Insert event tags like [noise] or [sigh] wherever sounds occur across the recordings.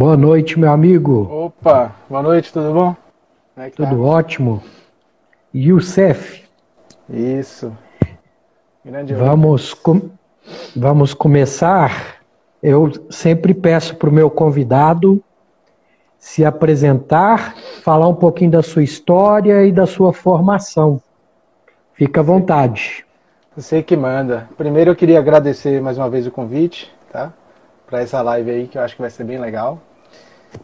Boa noite, meu amigo. Opa, boa noite, tudo bom? É tudo tá? ótimo. Youssef. Isso. Grande vamos, com... vamos começar. Eu sempre peço para o meu convidado se apresentar, falar um pouquinho da sua história e da sua formação. Fica à vontade. Você que manda. Primeiro eu queria agradecer mais uma vez o convite, tá? Para essa live aí que eu acho que vai ser bem legal.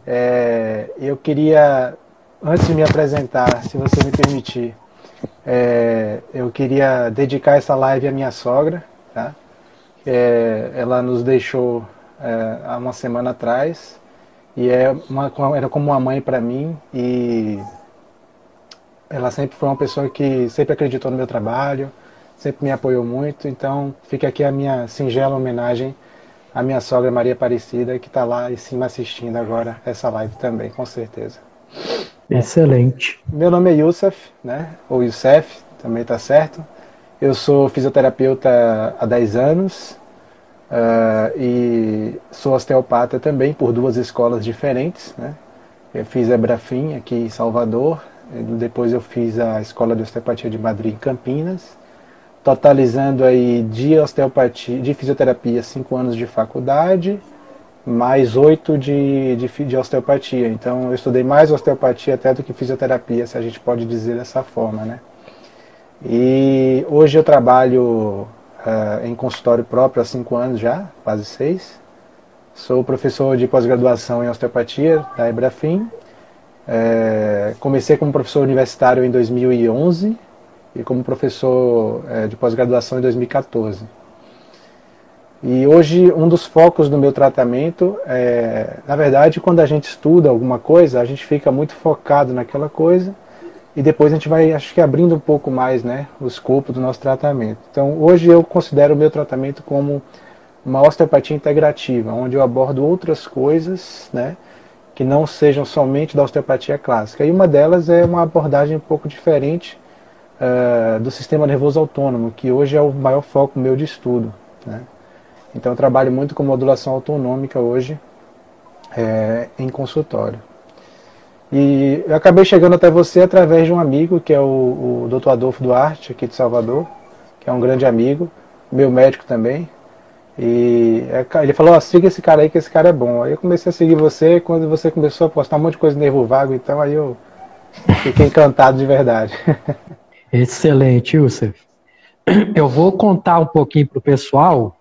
É, eu queria, antes de me apresentar, se você me permitir, é, eu queria dedicar essa live à minha sogra, tá? É, ela nos deixou é, há uma semana atrás e é uma, era como uma mãe para mim e ela sempre foi uma pessoa que sempre acreditou no meu trabalho, sempre me apoiou muito, então fica aqui a minha singela homenagem a minha sogra Maria Aparecida, que está lá em cima assistindo agora essa live também, com certeza. Excelente. Meu nome é Youssef, né? Ou Youssef, também está certo. Eu sou fisioterapeuta há 10 anos uh, e sou osteopata também por duas escolas diferentes, né? Eu fiz a Brafim aqui em Salvador, depois eu fiz a Escola de Osteopatia de Madrid em Campinas totalizando aí de osteopatia, de fisioterapia, cinco anos de faculdade, mais oito de, de, de, osteopatia. Então eu estudei mais osteopatia até do que fisioterapia, se a gente pode dizer dessa forma, né? E hoje eu trabalho uh, em consultório próprio há cinco anos já, quase seis. Sou professor de pós-graduação em osteopatia da Ebrafim. É, comecei como professor universitário em 2011 e como professor é, de pós-graduação em 2014. E hoje um dos focos do meu tratamento é, na verdade, quando a gente estuda alguma coisa, a gente fica muito focado naquela coisa e depois a gente vai, acho que abrindo um pouco mais, né, o escopo do nosso tratamento. Então, hoje eu considero o meu tratamento como uma osteopatia integrativa, onde eu abordo outras coisas, né, que não sejam somente da osteopatia clássica. E uma delas é uma abordagem um pouco diferente uh, do sistema nervoso autônomo, que hoje é o maior foco meu de estudo. Né? Então eu trabalho muito com modulação autonômica hoje é, em consultório. E eu acabei chegando até você através de um amigo, que é o, o Dr. Adolfo Duarte, aqui de Salvador, que é um grande amigo, meu médico também. E é, ele falou, oh, siga esse cara aí, que esse cara é bom. Aí eu comecei a seguir você, quando você começou a postar um monte de coisa nervo vago, então aí eu fiquei encantado de verdade. [laughs] Excelente, Youssef. [clears throat] Eu vou contar um pouquinho para o pessoal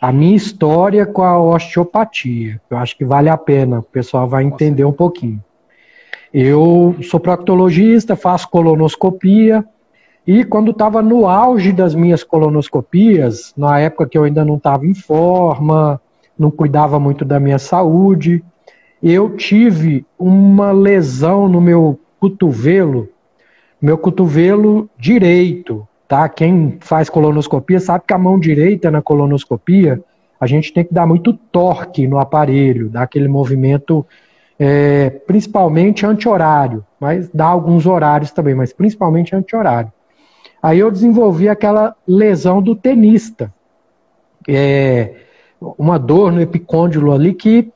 a minha história com a osteopatia. Eu acho que vale a pena, o pessoal vai entender um pouquinho. Eu sou proctologista, faço colonoscopia, e quando estava no auge das minhas colonoscopias, na época que eu ainda não estava em forma, não cuidava muito da minha saúde, eu tive uma lesão no meu cotovelo meu cotovelo direito, tá? Quem faz colonoscopia sabe que a mão direita na colonoscopia a gente tem que dar muito torque no aparelho, dar aquele movimento é, principalmente anti-horário, mas dá alguns horários também, mas principalmente anti-horário. Aí eu desenvolvi aquela lesão do tenista, é, uma dor no epicôndilo ali que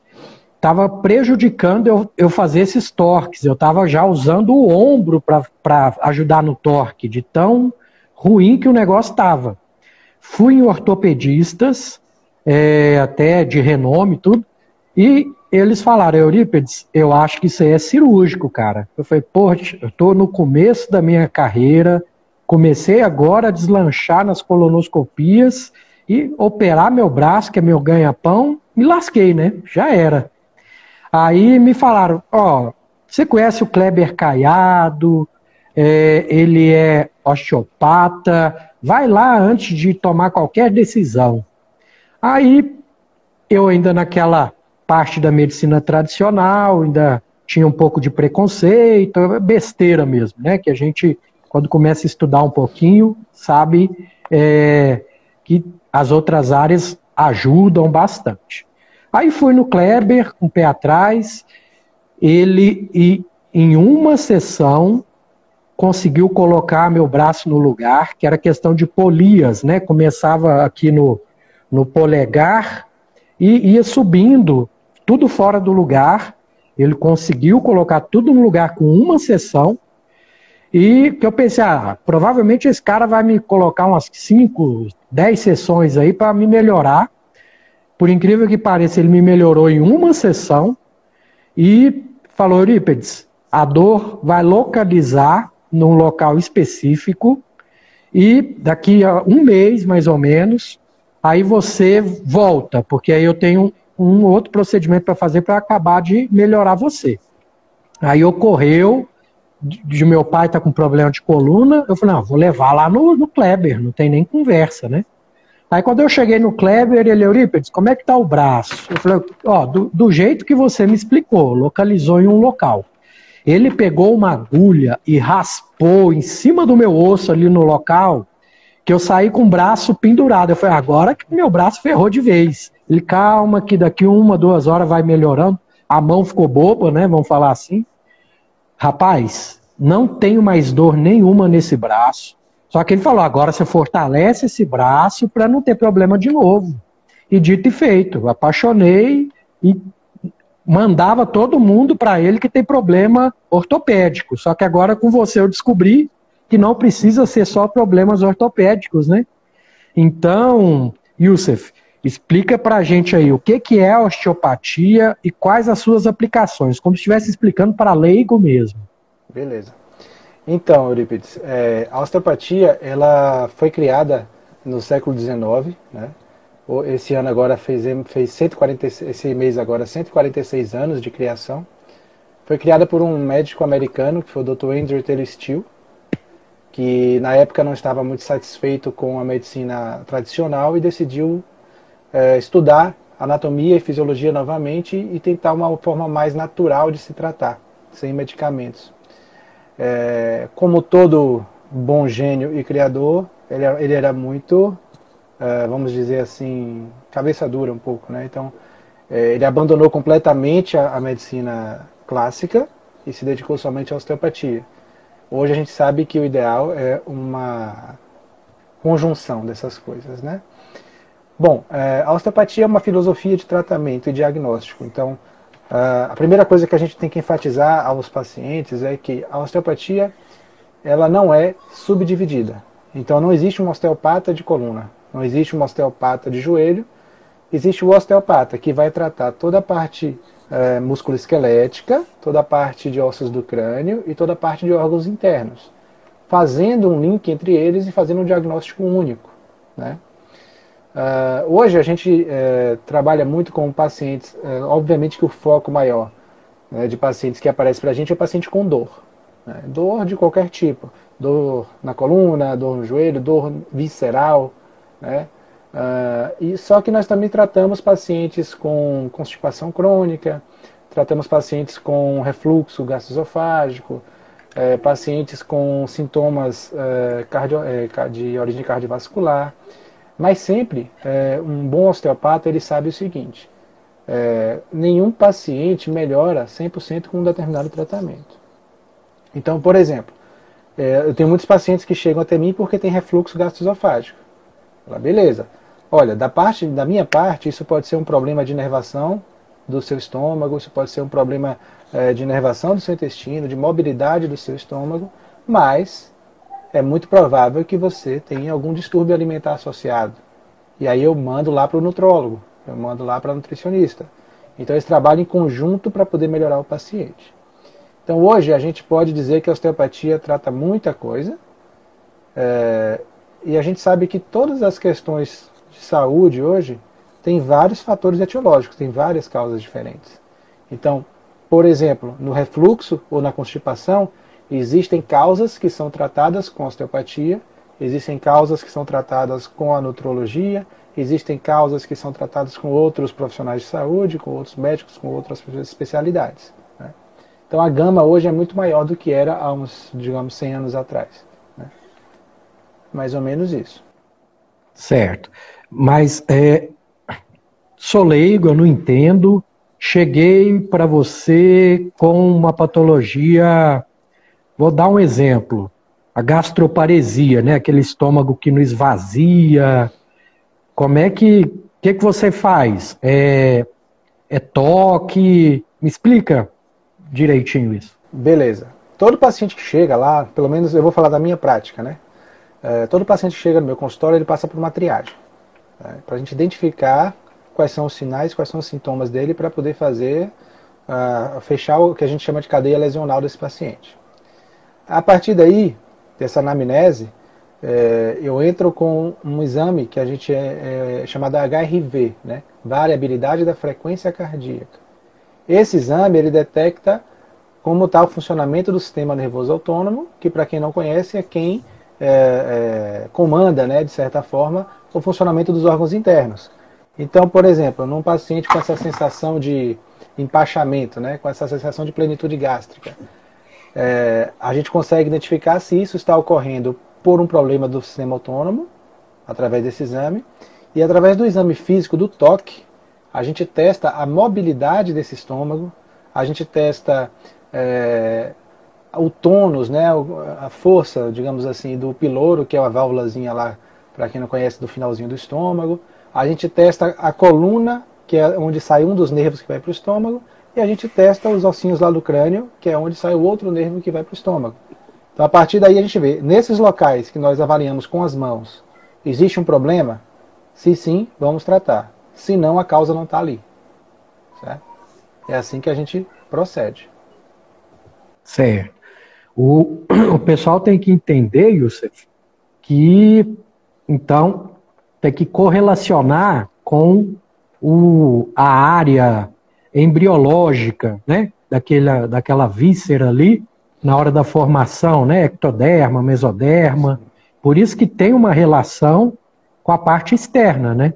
estava prejudicando eu, eu fazer esses torques. Eu estava já usando o ombro para ajudar no torque, de tão ruim que o negócio estava. Fui em ortopedistas, é, até de renome tudo, e eles falaram, Eurípides, eu acho que isso aí é cirúrgico, cara. Eu falei, poxa, eu estou no começo da minha carreira, comecei agora a deslanchar nas colonoscopias e operar meu braço, que é meu ganha-pão, me lasquei, né? Já era. Aí me falaram, ó, você conhece o Kleber Caiado, é, ele é osteopata, vai lá antes de tomar qualquer decisão. Aí eu ainda naquela parte da medicina tradicional, ainda tinha um pouco de preconceito, besteira mesmo, né? Que a gente, quando começa a estudar um pouquinho, sabe é, que as outras áreas ajudam bastante. Aí fui no Kleber, com o pé atrás, ele e em uma sessão conseguiu colocar meu braço no lugar, que era questão de polias, né? Começava aqui no, no polegar e ia subindo, tudo fora do lugar. Ele conseguiu colocar tudo no lugar com uma sessão. E que eu pensei, ah, provavelmente esse cara vai me colocar umas 5, 10 sessões aí para me melhorar. Por incrível que pareça, ele me melhorou em uma sessão e falou, Eurípides, a dor vai localizar num local específico e daqui a um mês, mais ou menos, aí você volta, porque aí eu tenho um outro procedimento para fazer para acabar de melhorar você. Aí ocorreu de meu pai tá com problema de coluna, eu falei, não, vou levar lá no, no Kleber, não tem nem conversa, né? Aí quando eu cheguei no Kleber, ele, Eurípides, como é que tá o braço? Eu falei, ó, do, do jeito que você me explicou, localizou em um local. Ele pegou uma agulha e raspou em cima do meu osso ali no local, que eu saí com o braço pendurado. Eu falei, agora que meu braço ferrou de vez. Ele, calma, que daqui uma, duas horas vai melhorando. A mão ficou boba, né? Vamos falar assim. Rapaz, não tenho mais dor nenhuma nesse braço. Só que ele falou: agora você fortalece esse braço para não ter problema de novo. E dito e feito, apaixonei e mandava todo mundo para ele que tem problema ortopédico. Só que agora com você eu descobri que não precisa ser só problemas ortopédicos, né? Então, Youssef, explica para a gente aí o que, que é osteopatia e quais as suas aplicações, como se estivesse explicando para leigo mesmo. Beleza. Então, Eurípides, é, a osteopatia ela foi criada no século XIX, né? Esse ano agora fez, fez 146, esse mês agora 146 anos de criação. Foi criada por um médico americano que foi o Dr. Andrew Taylor Steele, que na época não estava muito satisfeito com a medicina tradicional e decidiu é, estudar anatomia e fisiologia novamente e tentar uma forma mais natural de se tratar, sem medicamentos. É, como todo bom gênio e criador, ele, ele era muito, é, vamos dizer assim, cabeça dura um pouco, né? Então, é, ele abandonou completamente a, a, medicina clássica e se dedicou somente à osteopatia. Hoje a gente sabe que o ideal é uma conjunção dessas coisas, né? Bom, é, a osteopatia é uma filosofia de tratamento e diagnóstico. Então, Uh, a primeira coisa que a gente tem que enfatizar aos pacientes é que a osteopatia ela não é subdividida. Então não existe um osteopata de coluna, não existe um osteopata de joelho, existe o osteopata que vai tratar toda a parte uh, musculoesquelética, toda a parte de ossos do crânio e toda a parte de órgãos internos, fazendo um link entre eles e fazendo um diagnóstico único. Né? Uh, hoje a gente uh, trabalha muito com pacientes, uh, obviamente que o foco maior né, de pacientes que aparece para a gente é o paciente com dor. Né, dor de qualquer tipo, dor na coluna, dor no joelho, dor visceral. Né, ah, e só que nós também tratamos pacientes com constipação crônica, tratamos pacientes com refluxo gastroesofágico, eh, pacientes com sintomas cardio, de origem cardiovascular. Mas sempre, é, um bom osteopata ele sabe o seguinte: é, nenhum paciente melhora 100% com um determinado tratamento. Então, por exemplo, é, eu tenho muitos pacientes que chegam até mim porque tem refluxo gastroesofágico. Fala, beleza. Olha, da parte da minha parte, isso pode ser um problema de inervação do seu estômago, isso pode ser um problema é, de inervação do seu intestino, de mobilidade do seu estômago, mas é muito provável que você tenha algum distúrbio alimentar associado. E aí eu mando lá para o nutrólogo, eu mando lá para nutricionista. Então eles trabalham em conjunto para poder melhorar o paciente. Então hoje a gente pode dizer que a osteopatia trata muita coisa. É, e a gente sabe que todas as questões de saúde hoje tem vários fatores etiológicos, tem várias causas diferentes. Então, por exemplo, no refluxo ou na constipação, existem causas que são tratadas com osteopatia, existem causas que são tratadas com a nutrologia, existem causas que são tratadas com outros profissionais de saúde, com outros médicos, com outras especialidades. Né? Então a gama hoje é muito maior do que era há uns, digamos, 100 anos atrás. Né? Mais ou menos isso. Certo. Mas é, sou leigo, eu não entendo. Cheguei para você com uma patologia. Vou dar um exemplo. A gastroparesia, né? Aquele estômago que não esvazia, como é que. O que, que você faz? É, é toque? Me explica direitinho isso. Beleza. Todo paciente que chega lá, pelo menos eu vou falar da minha prática, né? É, todo paciente que chega no meu consultório, ele passa por uma triagem. Né? Para a gente identificar quais são os sinais, quais são os sintomas dele, para poder fazer, uh, fechar o que a gente chama de cadeia lesional desse paciente. A partir daí, dessa anamnese, é, eu entro com um exame que a gente é, é chamado HRV, né? variabilidade da frequência cardíaca. Esse exame ele detecta como está o funcionamento do sistema nervoso autônomo, que para quem não conhece é quem é, é, comanda, né, de certa forma, o funcionamento dos órgãos internos. Então, por exemplo, num paciente com essa sensação de empachamento, né, com essa sensação de plenitude gástrica, é, a gente consegue identificar se isso está ocorrendo por um problema do sistema autônomo, através desse exame, e através do exame físico do toque, a gente testa a mobilidade desse estômago, a gente testa é, o tônus, né, a força, digamos assim, do piloro, que é a válvulazinha lá, para quem não conhece, do finalzinho do estômago. A gente testa a coluna, que é onde sai um dos nervos que vai para o estômago, e a gente testa os ossinhos lá do crânio, que é onde sai o outro nervo que vai para o estômago. Então, a partir daí, a gente vê, nesses locais que nós avaliamos com as mãos, existe um problema? Se sim, vamos tratar. Se não, a causa não está ali. Certo? É assim que a gente procede. Certo. O, o pessoal tem que entender, Youssef, que então tem que correlacionar com o, a área embriológica, né? Daquela, daquela víscera ali, na hora da formação, né? Ectoderma, mesoderma. Por isso que tem uma relação com a parte externa, né?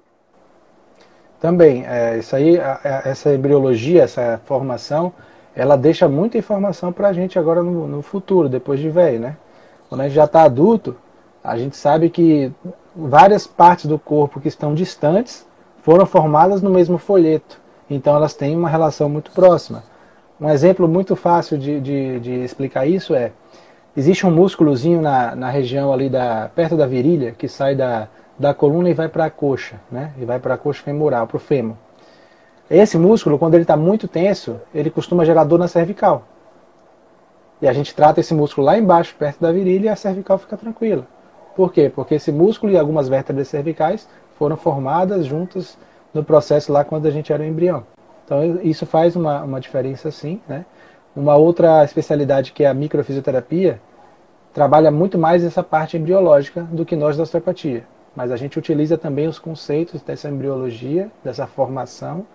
Também, é, isso aí, essa embriologia, essa formação, ela deixa muita informação para a gente agora no, no, futuro, depois de velho, né? Quando a gente já está adulto, a gente sabe que várias partes do corpo que estão distantes foram formadas no mesmo folheto, então elas têm uma relação muito próxima. Um exemplo muito fácil de, de, de explicar isso é, existe um músculozinho na, na região ali da, perto da virilha, que sai da, da coluna e vai para a coxa, né? E vai para a coxa femoral, para o fêmur. Esse músculo, quando ele está muito tenso, ele costuma gerar dor na cervical. E a gente trata esse músculo lá embaixo, perto da virilha, e a cervical fica tranquila. Por quê? Porque esse músculo e algumas vértebras cervicais foram formadas juntas no processo lá quando a gente era um embrião. Então isso faz uma, uma diferença sim. Né? Uma outra especialidade que é a microfisioterapia trabalha muito mais essa parte embriológica do que nós da osteopatia. Mas a gente utiliza também os conceitos dessa embriologia, dessa formação,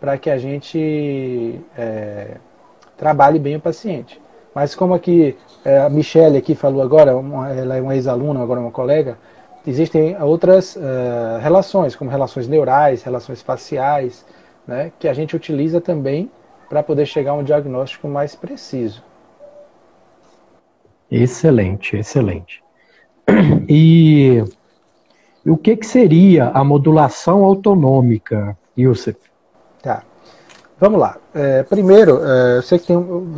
para que a gente é, trabalhe bem o paciente. Mas como aqui é, a Michelle aqui falou agora, uma, ela é uma ex-aluna, agora uma colega, existem outras uh, relações, como relações neurais, relações faciais, né, que a gente utiliza também para poder chegar a um diagnóstico mais preciso. Excelente, excelente. E, [clears throat] e o que, que seria a modulação autonômica, Yusuf? Tá. Vamos lá. É, primeiro, é, eu sei que tem,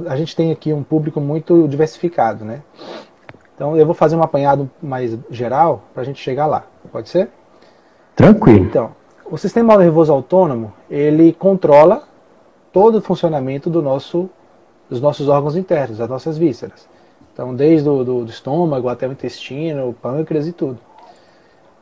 a gente tem aqui um público muito diversificado, né? Então eu vou fazer um apanhado mais geral para a gente chegar lá. Pode ser? Tranquilo. Então, o sistema nervoso autônomo, ele controla todo o funcionamento do nosso, dos nossos órgãos internos, das nossas vísceras. Então, desde o do, do estômago até o intestino, o pâncreas e tudo.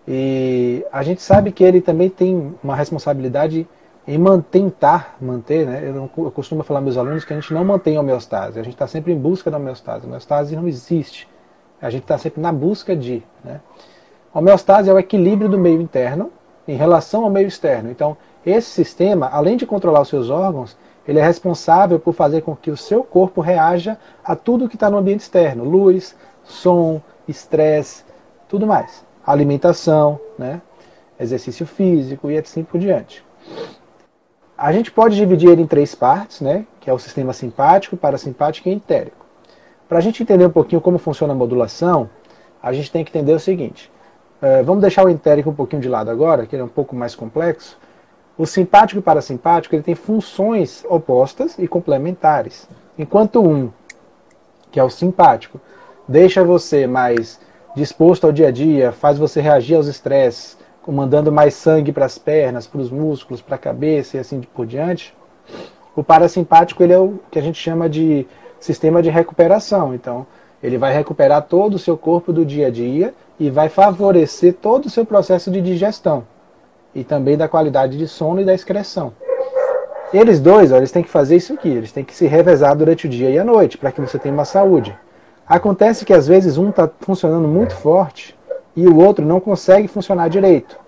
E a gente sabe que ele também tem uma responsabilidade em man, tentar manter, né? Eu, não, eu costumo falar para meus alunos que a gente não mantém a homeostase, a gente está sempre em busca da homeostase. A homeostase não existe. A gente está sempre na busca de. Né? Homeostase é o equilíbrio do meio interno em relação ao meio externo. Então, esse sistema, além de controlar os seus órgãos, ele é responsável por fazer com que o seu corpo reaja a tudo que está no ambiente externo: luz, som, estresse, tudo mais. Alimentação, né? exercício físico e assim por diante. A gente pode dividir ele em três partes, né? que é o sistema simpático, parasimpático e entérico. Para a gente entender um pouquinho como funciona a modulação, a gente tem que entender o seguinte. Uh, vamos deixar o entérico um pouquinho de lado agora, que ele é um pouco mais complexo. O simpático e parasimpático ele tem funções opostas e complementares. Enquanto um, que é o simpático, deixa você mais disposto ao dia a dia, faz você reagir aos estresses, mandando mais sangue para as pernas, para os músculos, para a cabeça e assim por diante. O parasimpático ele é o que a gente chama de sistema de recuperação. Então, ele vai recuperar todo o seu corpo do dia a dia e vai favorecer todo o seu processo de digestão e também da qualidade de sono e da excreção. Eles dois, ó, eles têm que fazer isso aqui, eles têm que se revezar durante o dia e a noite para que você tenha uma saúde. Acontece que às vezes um está funcionando muito forte e o outro não consegue funcionar direito.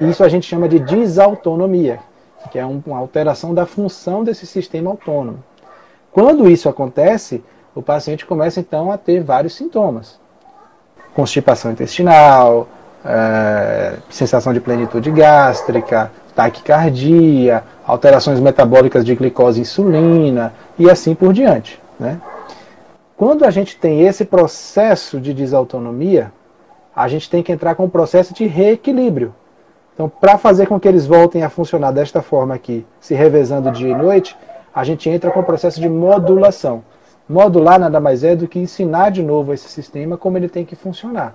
Isso a gente chama de desautonomia, que é uma alteração da função desse sistema autônomo. Quando isso acontece, o paciente começa então a ter vários sintomas: constipação intestinal, é, sensação de plenitude gástrica, taquicardia, alterações metabólicas de glicose e insulina e assim por diante. Né? Quando a gente tem esse processo de desautonomia, a gente tem que entrar com um processo de reequilíbrio. Então, para fazer com que eles voltem a funcionar desta forma aqui, se revezando dia e noite, a gente entra com o processo de modulação. Modular nada mais é do que ensinar de novo esse sistema como ele tem que funcionar.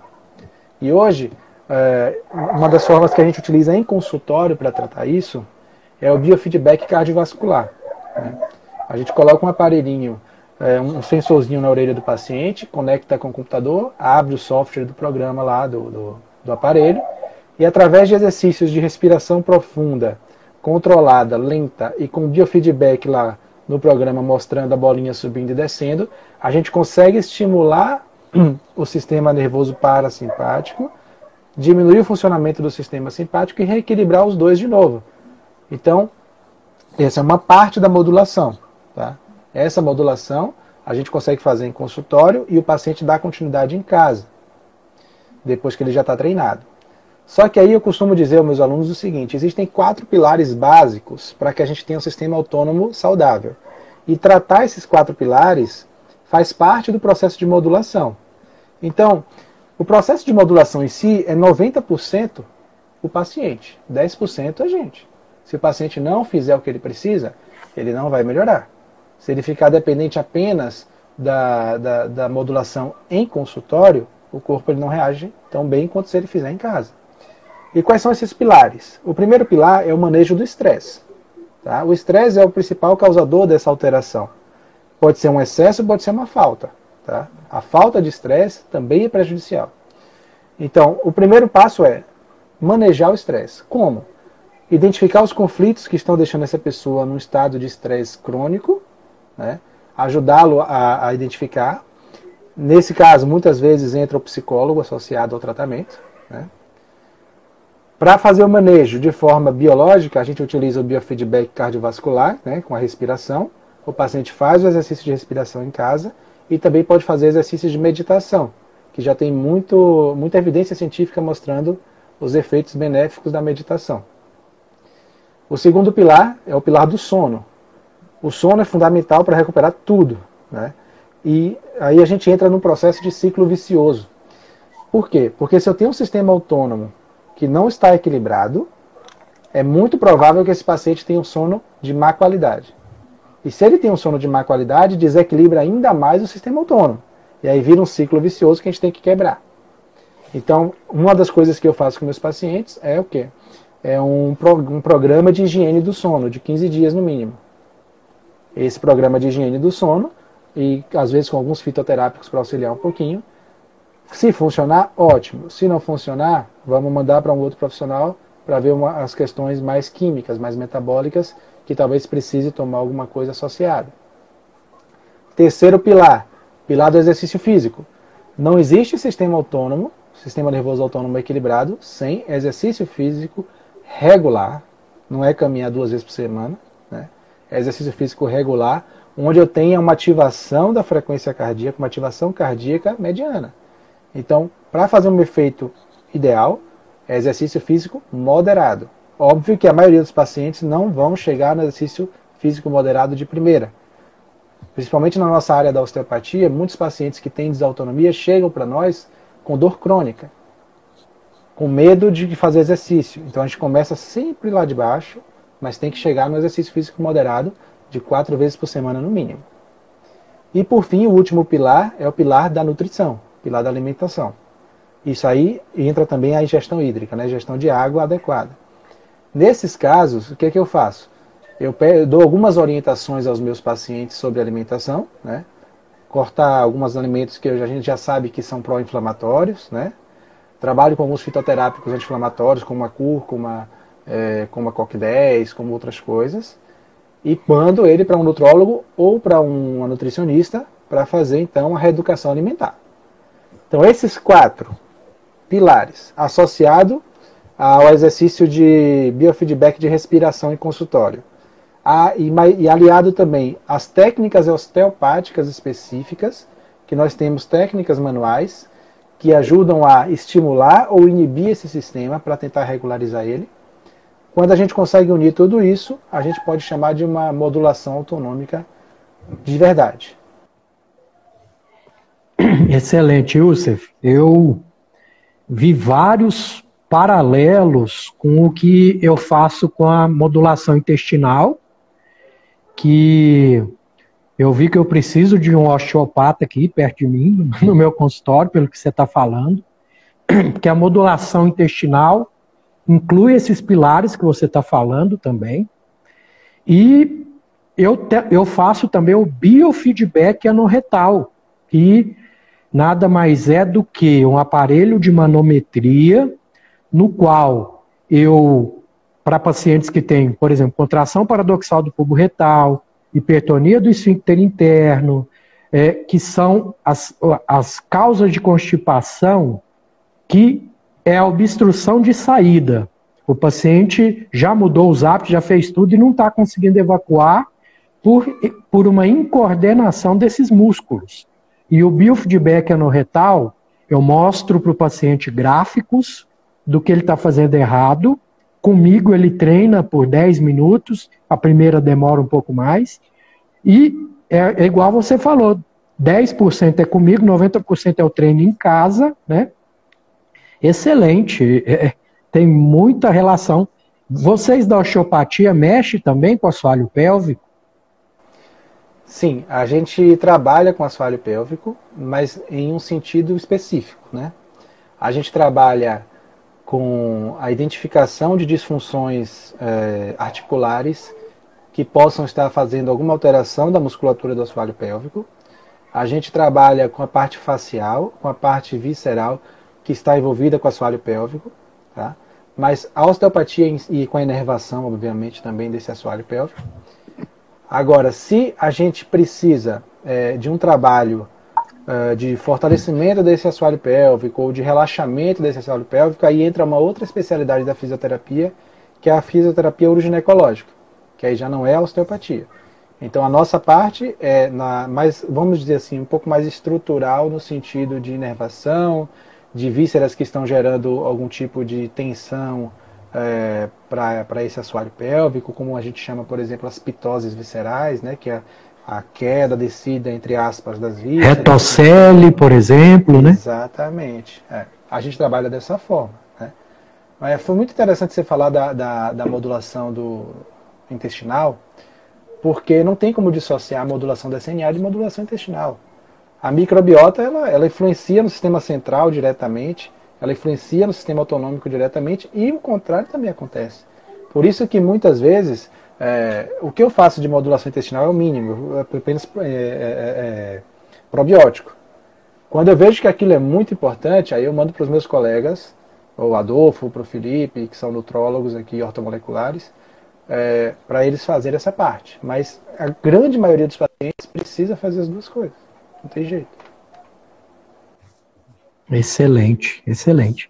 E hoje, é, uma das formas que a gente utiliza em consultório para tratar isso é o biofeedback cardiovascular. Né? A gente coloca um aparelhinho, é, um sensorzinho na orelha do paciente, conecta com o computador, abre o software do programa lá do, do, do aparelho e através de exercícios de respiração profunda, controlada, lenta e com biofeedback lá no programa mostrando a bolinha subindo e descendo, a gente consegue estimular [clears throat] o sistema nervoso parasimpático diminuir o funcionamento do sistema simpático e reequilibrar os dois de novo. Então, essa é uma parte da modulação. Tá? Essa modulação a gente consegue fazer em consultório e o paciente dá continuidade em casa, depois que ele já está treinado. Só que aí eu costumo dizer aos meus alunos o seguinte: existem quatro pilares básicos para que a gente tenha um sistema autônomo saudável. E tratar esses quatro pilares faz parte do processo de modulação. Então, o processo de modulação em si é 90% o paciente, 10% a gente. Se o paciente não fizer o que ele precisa, ele não vai melhorar. Se ele ficar dependente apenas da, da, da modulação em consultório, o corpo ele não reage tão bem quanto se ele fizer em casa. E quais são esses pilares? O primeiro pilar é o manejo do estresse. Tá? O estresse é o principal causador dessa alteração. Pode ser um excesso, pode ser uma falta. Tá? A falta de estresse também é prejudicial. Então, o primeiro passo é manejar o estresse. Como? Identificar os conflitos que estão deixando essa pessoa num estado de estresse crônico, né? ajudá-lo a, a identificar. Nesse caso, muitas vezes entra o psicólogo associado ao tratamento. Né? Para fazer o manejo de forma biológica, a gente utiliza o biofeedback cardiovascular, né, com a respiração. O paciente faz o exercício de respiração em casa e também pode fazer exercícios de meditação, que já tem muito, muita evidência científica mostrando os efeitos benéficos da meditação. O segundo pilar é o pilar do sono. O sono é fundamental para recuperar tudo. Né? E aí a gente entra num processo de ciclo vicioso. Por quê? Porque se eu tenho um sistema autônomo que não está equilibrado, é muito provável que esse paciente tenha um sono de má qualidade. E se ele tem um sono de má qualidade, desequilibra ainda mais o sistema autônomo. E aí vira um ciclo vicioso que a gente tem que quebrar. Então, uma das coisas que eu faço com meus pacientes é o quê? É um, um programa de higiene do sono, de 15 dias no mínimo. Esse programa de higiene do sono, e às vezes com alguns fitoterápicos para auxiliar um pouquinho. Se funcionar, ótimo. Se não funcionar, vamos mandar para um outro profissional para ver uma, as questões mais químicas, mais metabólicas, que talvez precise tomar alguma coisa associada. Terceiro pilar, pilar do exercício físico. Não existe sistema autônomo, sistema nervoso autônomo equilibrado, sem exercício físico regular, não é caminhar duas vezes por semana, né? é exercício físico regular, onde eu tenha uma ativação da frequência cardíaca, uma ativação cardíaca mediana. Então, para fazer um efeito ideal, é exercício físico moderado. Óbvio que a maioria dos pacientes não vão chegar no exercício físico moderado de primeira. Principalmente na nossa área da osteopatia, muitos pacientes que têm desautonomia chegam para nós com dor crônica, com medo de fazer exercício. Então a gente começa sempre lá de baixo, mas tem que chegar no exercício físico moderado de quatro vezes por semana no mínimo. E por fim, o último pilar é o pilar da nutrição, pilar da alimentação. Isso aí entra também a ingestão hídrica, né? gestão de água adequada. Nesses casos, o que, é que eu faço? Eu dou algumas orientações aos meus pacientes sobre alimentação, né? cortar alguns alimentos que a gente já sabe que são pró-inflamatórios, né? Trabalho com alguns fitoterápicos anti-inflamatórios, como a cúrcuma, é, como a COC10, como outras coisas, e mando ele para um nutrólogo ou para uma nutricionista para fazer então a reeducação alimentar. Então esses quatro pilares, associado ao exercício de biofeedback de respiração em consultório, a, e, e aliado também às técnicas osteopáticas específicas, que nós temos técnicas manuais que ajudam a estimular ou inibir esse sistema para tentar regularizar ele. Quando a gente consegue unir tudo isso, a gente pode chamar de uma modulação autonômica de verdade. Excelente, Youssef. Eu vi vários paralelos com o que eu faço com a modulação intestinal, que eu vi que eu preciso de um osteopata aqui perto de mim, no meu consultório, pelo que você está falando, que a modulação intestinal inclui esses pilares que você está falando também. E eu, te, eu faço também o biofeedback anorretal, que nada mais é do que um aparelho de manometria no qual eu, para pacientes que têm, por exemplo, contração paradoxal do cubo retal, hipertonia do esfíncter interno, é, que são as, as causas de constipação, que é a obstrução de saída. O paciente já mudou os hábitos, já fez tudo e não está conseguindo evacuar por, por uma incoordenação desses músculos. E o biofeedback anorretal, eu mostro para o paciente gráficos do que ele está fazendo errado Comigo ele treina por 10 minutos, a primeira demora um pouco mais. E é, é igual você falou, 10% é comigo, 90% é o treino em casa, né? Excelente, é, é, tem muita relação. Vocês da osteopatia mexem também com assoalho pélvico? Sim, a gente trabalha com assoalho pélvico, mas em um sentido específico, né? A gente trabalha com a identificação de disfunções é, articulares que possam estar fazendo alguma alteração da musculatura do assoalho pélvico. A gente trabalha com a parte facial, com a parte visceral que está envolvida com o assoalho pélvico, tá? mas a osteopatia e com a inervação, obviamente, também desse assoalho pélvico. Agora, se a gente precisa é, de um trabalho uh, de fortalecimento desse assoalho pélvico ou de relaxamento desse assoalho pélvico, aí entra uma outra especialidade da fisioterapia, que é a fisioterapia uroginecológica, que aí já não é a osteopatia. Então a nossa parte é na, mais, vamos dizer assim, um pouco mais estrutural no sentido de inervação, de vísceras que estão gerando algum tipo de tensão é, para esse assoalho pélvico, como a gente chama, por exemplo, as pitoses viscerais, né, que é a queda, descida, entre aspas, das vísceras. Retocele, por exemplo, né? Exatamente. É. A gente trabalha dessa forma. Né? Mas foi muito interessante você falar da, da, da, modulação do intestinal, porque não tem como dissociar a modulação da SNA de modulação intestinal. A microbiota, ela, ela influencia no sistema central diretamente, ela influencia no sistema autonômico diretamente, e o contrário também acontece. Por isso que muitas vezes é, o que eu faço de modulação intestinal é o mínimo, é apenas é, é, é, probiótico. Quando eu vejo que aquilo é muito importante, aí eu mando para os meus colegas, o Adolfo, para o Felipe, que são nutrólogos aqui, ortomoleculares, é, para eles fazerem essa parte. Mas a grande maioria dos pacientes precisa fazer as duas coisas. Não tem jeito. Excelente, excelente.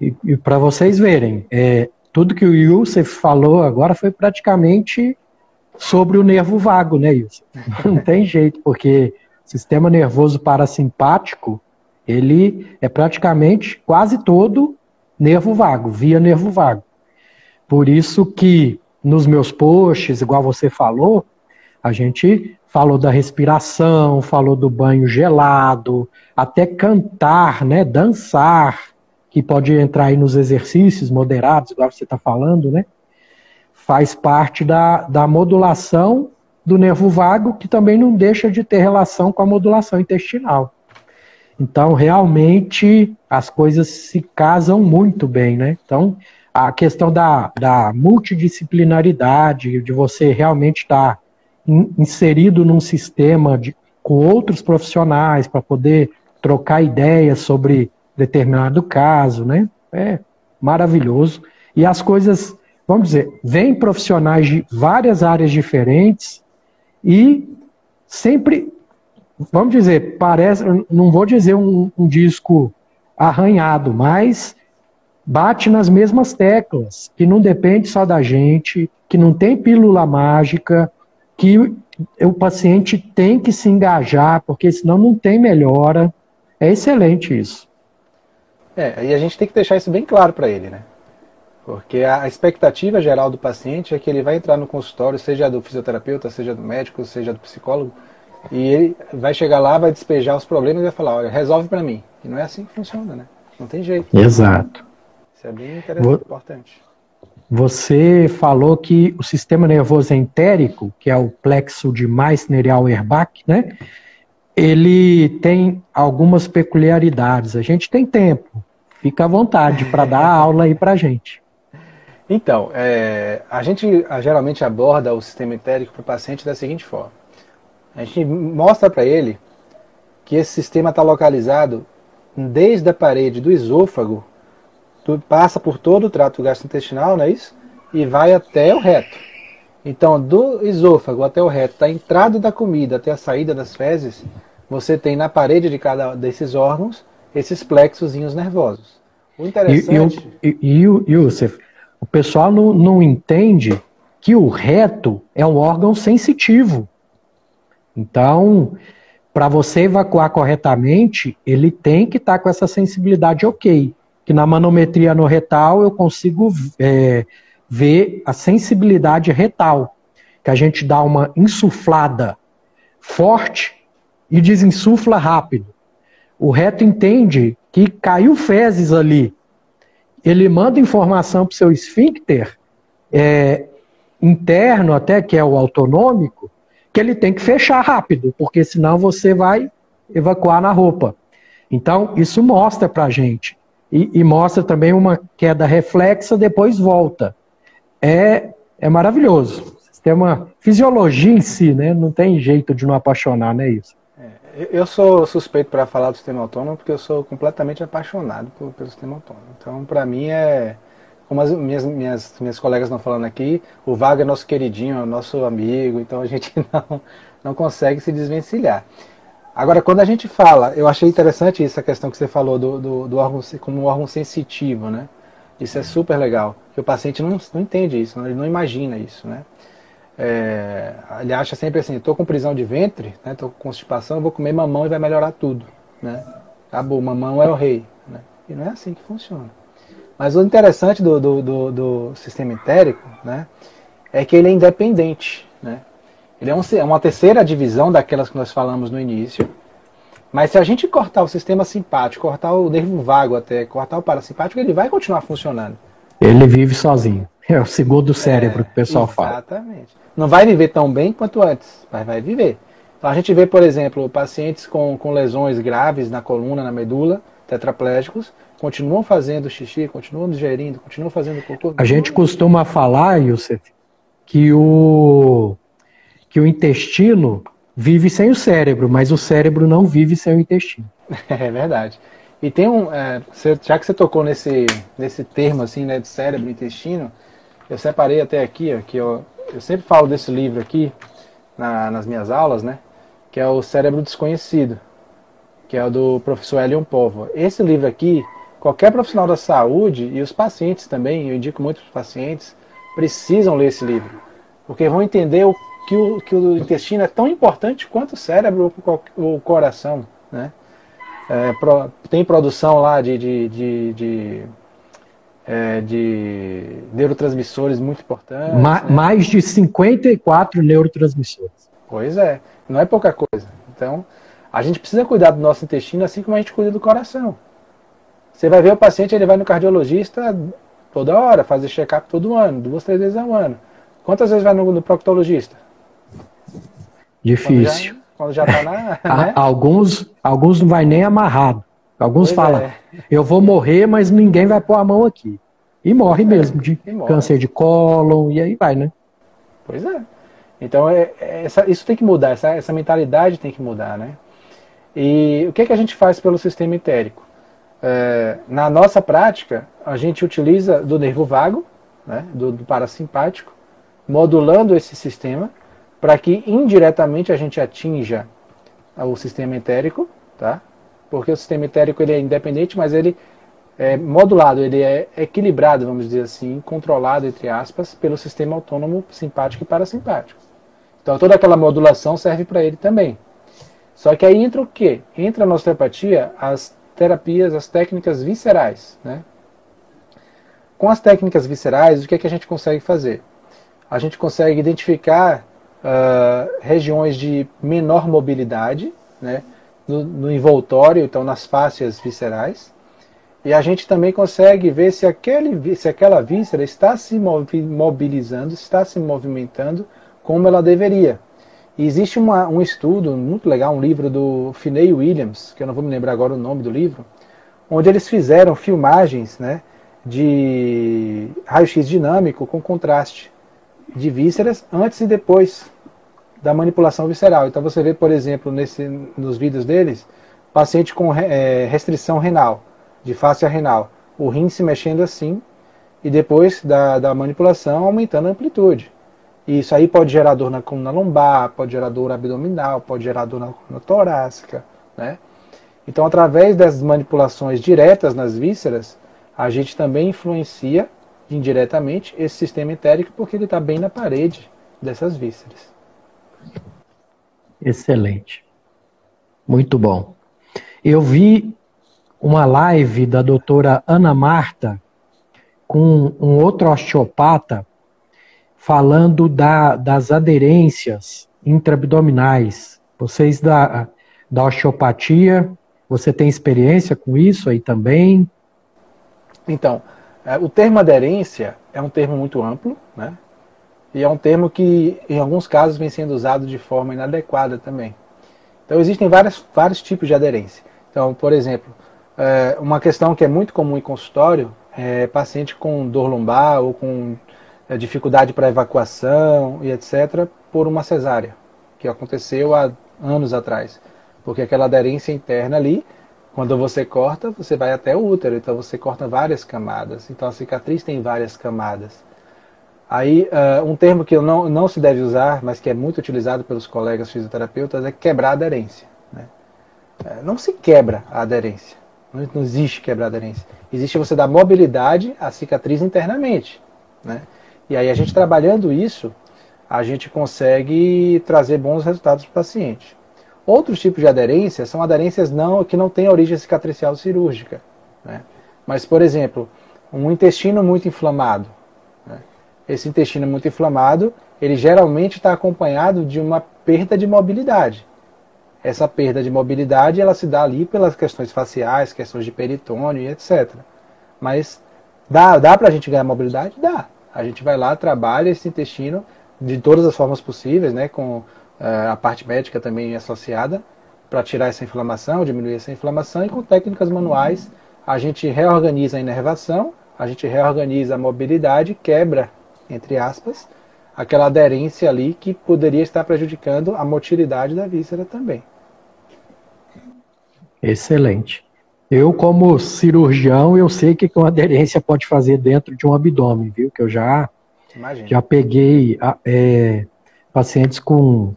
E, e para vocês verem, é, tudo que o Yusuf falou agora foi praticamente sobre o nervo vago, né, Yusuf? [laughs] Não tem jeito, porque sistema nervoso parasimpático, ele é praticamente quase todo nervo vago, via nervo vago. Por isso que nos meus posts, igual você falou, a gente falou da respiração, falou do banho gelado, até cantar, né, dançar, que pode entrar aí nos exercícios moderados, igual você está falando, né? Faz parte da, da modulação do nervo vago, que também não deixa de ter relação com a modulação intestinal. Então, realmente, as coisas se casam muito bem, né? Então, a questão da, da multidisciplinaridade, de você realmente estar tá inserido num sistema de, com outros profissionais para poder trocar ideias sobre determinado caso, né? É maravilhoso. E as coisas, vamos dizer, vêm profissionais de várias áreas diferentes e sempre, vamos dizer, parece, não vou dizer um, um disco arranhado, mas bate nas mesmas teclas, que não depende só da gente, que não tem pílula mágica, que o paciente tem que se engajar, porque senão não tem melhora. É excelente isso. É, e a gente tem que deixar isso bem claro para ele, né? Porque a expectativa geral do paciente é que ele vai entrar no consultório, seja do fisioterapeuta, seja do médico, seja do psicólogo, e ele vai chegar lá, vai despejar os problemas e vai falar, olha, resolve para mim. E não é assim que funciona, né? Não tem jeito. Exato. Isso é bem interessante, importante. Você falou que o sistema nervoso entérico, que é o plexo de Meissner e Auerbach, né? ele tem algumas peculiaridades. A gente tem tempo, fica à vontade para dar [laughs] aula aí para a gente. Então, é, a gente geralmente aborda o sistema entérico para o paciente da seguinte forma: a gente mostra para ele que esse sistema está localizado desde a parede do esôfago, passa por todo o trato gastrointestinal, não é isso? E vai até o reto. Então, do esôfago até o reto, da entrada da comida até a saída das fezes, você tem na parede de cada desses órgãos esses plexozinhos nervosos. O interessante. E, e, e, Yusuf, o pessoal não, não entende que o reto é um órgão sensitivo. Então, para você evacuar corretamente, ele tem que estar tá com essa sensibilidade ok. Que na manometria no retal eu consigo é, ver a sensibilidade retal, que a gente dá uma insuflada forte e desinsufla rápido. O reto entende que caiu fezes ali. Ele manda informação para o seu esfíncter é, interno, até que é o autonômico, que ele tem que fechar rápido, porque senão você vai evacuar na roupa. Então, isso mostra para a gente. E, e, mostra também uma queda reflexa, depois volta é, é maravilhoso. Tem uma fisiologia em si, né? Não tem jeito de não apaixonar, né? Isso. É, eu sou suspeito para falar do sistema autônomo porque eu sou completamente apaixonado por, pelo sistema autônomo. Então, para mim é como as minhas, minhas, minhas colegas estão falando aqui, o Vaga é nosso queridinho, é nosso amigo, então a gente [laughs] não, não consegue se desvencilhar. Agora, quando a gente fala, eu achei interessante essa questão que você falou do, do, do órgão como um órgão sensitivo, né? Isso é super legal, que o paciente não, não entende isso, ele não imagina isso, né? É, ele acha sempre assim, estou com prisão de ventre, estou né, com constipação, vou comer mamão e vai melhorar tudo, né? Acabou, mamão é o rei, né? E não é assim que funciona. Mas o interessante do, do, do, do sistema entérico, né, é que ele é independente, né? Ele é, um, é uma terceira divisão daquelas que nós falamos no início, mas se a gente cortar o sistema simpático, cortar o nervo vago até, cortar o parasimpático, ele vai continuar funcionando. Ele vive sozinho. É o segundo cérebro é, que o pessoal exatamente. fala. Exatamente. Não vai viver tão bem quanto antes, mas vai viver. Então a gente vê, por exemplo, pacientes com, com lesões graves na coluna, na medula, tetraplégicos, continuam fazendo xixi, continuam digerindo, continuam fazendo cocô. A gente costuma falar, Yusuf, que o, que o intestino vive sem o cérebro, mas o cérebro não vive sem o intestino. [laughs] É verdade. E tem um, é, já que você tocou nesse, nesse termo assim, né, de cérebro e intestino, eu separei até aqui, ó, que eu, eu sempre falo desse livro aqui na, nas minhas aulas, né, que é o Cérebro Desconhecido, que é o do professor Elion Povo. Esse livro aqui, qualquer profissional da saúde e os pacientes também, eu indico muito para os pacientes, precisam ler esse livro, porque vão entender o que o, que o intestino é tão importante quanto o cérebro ou o coração, né? É, pro, tem produção lá de, de, de, de, é, de neurotransmissores muito importantes. Ma né? Mais de 54 neurotransmissores. Pois é, não é pouca coisa. Então, a gente precisa cuidar do nosso intestino assim como a gente cuida do coração. Você vai ver o paciente, ele vai no cardiologista toda hora, fazer check-up todo ano, duas, três vezes ao ano. Quantas vezes vai no, no proctologista? Difícil. Quando já, está na. [laughs] né? alguns, alguns não vai nem amarrado. Alguns pois falam, é. eu vou morrer, mas ninguém vai pôr a mão aqui. E morre é, mesmo, de morre. câncer de cólon, e aí vai, né? Pois é. Então, é, é, essa, isso tem que mudar, essa, essa mentalidade tem que mudar, né? E o que, é que a gente faz pelo sistema entérico? É, na nossa prática, a gente utiliza do nervo vago, né, do, do parasimpático, modulando esse sistema para que indiretamente a gente atinja o sistema entérico, tá? Porque o sistema entérico ele é independente, mas ele é modulado, ele é equilibrado, vamos dizer assim, controlado entre aspas, pelo sistema autônomo simpático e parasimpático. Então toda aquela modulação serve para ele também. Só que aí entra o quê? Entra na osteopatia as terapias, as técnicas viscerais, né? Com as técnicas viscerais, o que, é que a gente consegue fazer? A gente consegue identificar uh, regiões de menor mobilidade, né, no, no, envoltório, então nas fáscias viscerais, e a gente também consegue ver se, aquele, se aquela víscera está se mobilizando, está se movimentando como ela deveria. E existe uma, um estudo muito legal, um livro do Finney Williams, que eu não vou me lembrar agora o nome do livro, onde eles fizeram filmagens né, de raio-x dinâmico com contraste de vísceras antes e depois da manipulação visceral. Então você vê, por exemplo, nesse, nos vídeos deles, paciente com é, restrição renal, de face renal, o rim se mexendo assim, e depois da, da manipulação aumentando a amplitude. E isso aí pode gerar dor na coluna lombar, pode gerar dor abdominal, pode gerar dor na coluna torácica, né? Então, através das manipulações diretas nas vísceras, a gente também influencia indiretamente esse sistema entérico porque ele está bem na parede dessas vísceras. Excelente. Muito bom. Eu vi uma live da doutora Ana Marta com um outro osteopata falando da, das aderências intraabdominais. Vocês da, da osteopatia, você tem experiência com isso aí também? Então, é, o termo aderência é um termo muito amplo, né? E é um termo que, em alguns casos, vem sendo usado de forma inadequada também. Então, existem várias, vários tipos de aderência. Então, por exemplo, é, uma questão que é muito comum em consultório é paciente com dor lombar ou com é, dificuldade para evacuação e etc. por uma cesárea, que aconteceu há anos atrás. Porque aquela aderência interna ali, quando você corta, você vai até o útero, então você corta várias camadas. Então a cicatriz tem várias camadas. Aí, uh, um termo que não, não se deve usar, mas que é muito utilizado pelos colegas fisioterapeutas, é quebrar a aderência. Né? Uh, não se quebra a aderência. Não, não, existe quebrar a aderência. Existe você dar mobilidade à cicatriz internamente. Né? E aí, a gente trabalhando isso, a gente consegue trazer bons resultados para o paciente. Outros tipos de aderência são aderências não, que não têm origem cicatricial cirúrgica. Né? Mas, por exemplo, um intestino muito inflamado esse intestino muito inflamado, ele geralmente está acompanhado de uma perda de mobilidade. Essa perda de mobilidade ela se dá ali pelas questões faciais, questões de peritônio e etc. Mas dá, dá para a gente ganhar mobilidade? Dá. A gente vai lá, trabalha esse intestino de todas as formas possíveis, né, com uh, a parte médica também associada, para tirar essa inflamação, diminuir essa inflamação, e com técnicas manuais a gente reorganiza a inervação, a gente reorganiza a mobilidade, quebra entre aspas, aquela aderência ali que poderia estar prejudicando a motilidade da víscera também. Excelente. Eu, como cirurgião, eu sei o que uma aderência pode fazer dentro de um abdômen, viu? Que eu já, já peguei é, pacientes com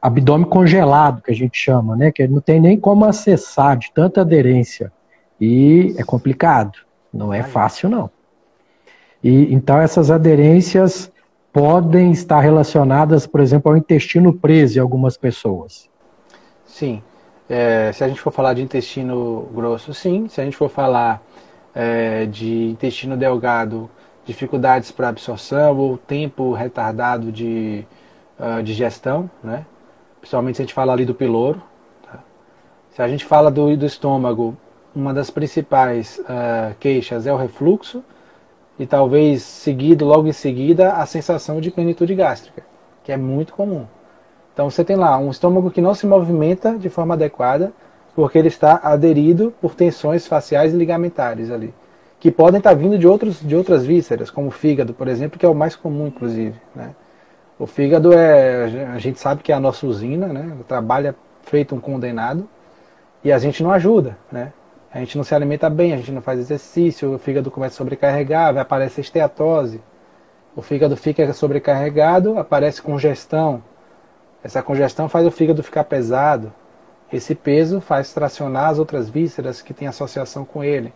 abdômen congelado, que a gente chama, né? Que não tem nem como acessar de tanta aderência E é complicado, não é fácil não. E então essas aderências podem estar relacionadas, por exemplo, ao intestino preso em algumas pessoas. Sim. É, se a gente for falar de intestino grosso, sim. Se a gente for falar é, de intestino delgado, dificuldades para absorção ou tempo retardado de uh, digestão, né? Principalmente se a gente fala ali do piloro. Tá? Se a gente fala do, do estômago, uma das principais uh, queixas é o refluxo e talvez seguido, logo em seguida, a sensação de plenitude gástrica, que é muito comum. Então você tem lá um estômago que não se movimenta de forma adequada porque ele está aderido por tensões faciais e ligamentares ali, que podem estar vindo de, outros, de outras vísceras, como o fígado, por exemplo, que é o mais comum, inclusive. Né? O fígado é, a gente sabe que é a nossa usina, né? trabalha feito um condenado e a gente não ajuda, né? A gente não se alimenta bem, a gente não faz exercício, o fígado começa a sobrecarregar, vai aparecer esteatose. O fígado fica sobrecarregado, aparece congestão. Essa congestão faz o fígado ficar pesado. Esse peso faz tracionar as outras vísceras que têm associação com ele.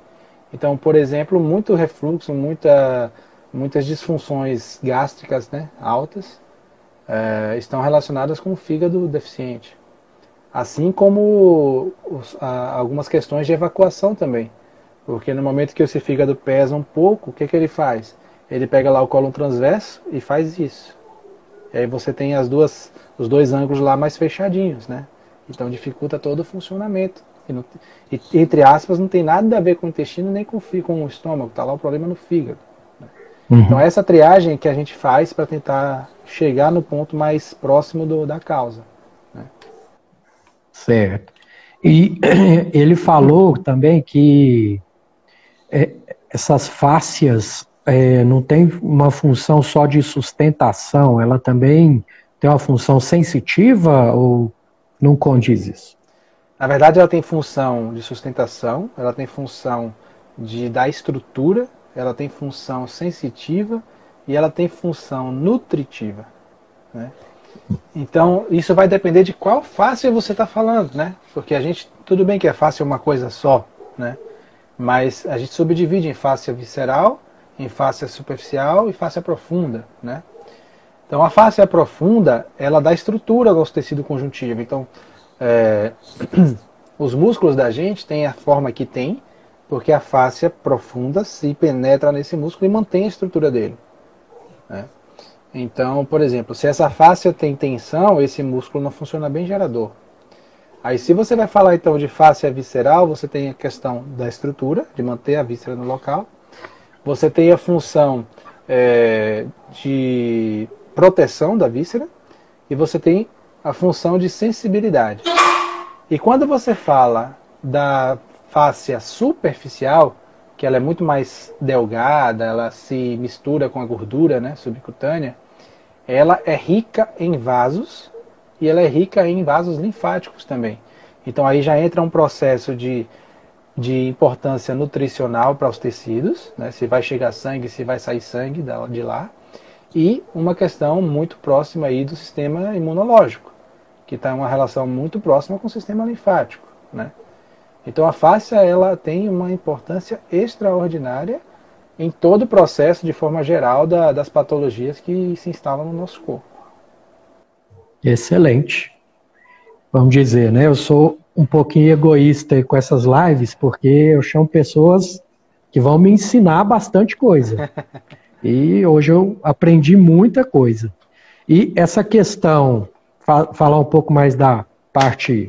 Então, por exemplo, muito refluxo, muita, muitas disfunções gástricas né, altas é, estão relacionadas com o fígado deficiente. Assim como os, a, algumas questões de evacuação também. Porque no momento que esse fígado pesa um pouco, o que, que ele faz? Ele pega lá o colo transverso e faz isso. E aí você tem as duas, os dois ângulos lá mais fechadinhos, né? Então dificulta todo o funcionamento. E, não, e, entre aspas, não tem nada a ver com o intestino nem com, com o estômago, está lá o problema no fígado. Né? Uhum. Então essa triagem que a gente faz para tentar chegar no ponto mais próximo do, da causa. Certo. E [clears throat] ele falou também que é, essas fáscias é, não tem uma função só de sustentação, ela também tem uma função sensitiva ou não condiz isso? Na verdade, ela tem função de sustentação, ela tem função de dar estrutura, ela tem função sensitiva e ela tem função nutritiva. Né? Então, isso vai depender de qual face você está falando, né? Porque a gente, tudo bem que é face uma coisa só, né? Mas a gente subdivide em face visceral, em face superficial e face profunda, né? Então, a face profunda, ela dá estrutura ao nosso tecido conjuntivo. Então, é, [clears throat] os músculos da gente têm a forma que tem, porque a face profunda se penetra nesse músculo e mantém a estrutura dele. Né? Então, por exemplo, se essa fáscia tem tensão, esse músculo não funciona bem gerador. Aí, se você vai falar então de fáscia visceral, você tem a questão da estrutura, de manter a víscera no local. Você tem a função é, de proteção da víscera e você tem a função de sensibilidade. E quando você fala da fáscia superficial, que ela é muito mais delgada, ela se mistura com a gordura né, subcutânea, ela é rica em vasos e ela é rica em vasos linfáticos também. Então aí já entra um processo de, de importância nutricional para os tecidos, né, se vai chegar sangue, se vai sair sangue de lá, e uma questão muito próxima aí do sistema imunológico, que está em uma relação muito próxima com o sistema linfático. Né? Então a fáscia ela tem uma importância extraordinária em todo o processo, de forma geral, da, das patologias que se instalam no nosso corpo. Excelente. Vamos dizer, né? Eu sou um pouquinho egoísta com essas lives, porque eu chamo pessoas que vão me ensinar bastante coisa. [laughs] e hoje eu aprendi muita coisa. E essa questão, fa falar um pouco mais da parte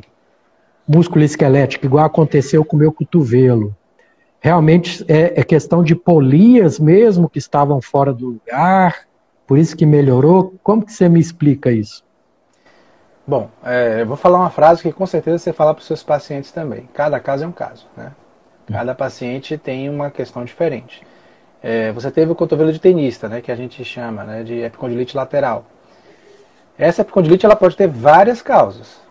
músculo esquelético, igual aconteceu com o meu cotovelo. Realmente é, é questão de polias mesmo que estavam fora do lugar, por isso que melhorou. Como que você me explica isso? Bom, é, eu vou falar uma frase que com certeza você fala para os seus pacientes também. Cada caso é um caso, né? Cada paciente tem uma questão diferente. É, você teve o cotovelo de tenista, né, que a gente chama né, de epicondilite lateral. Essa epicondilite ela pode ter várias causas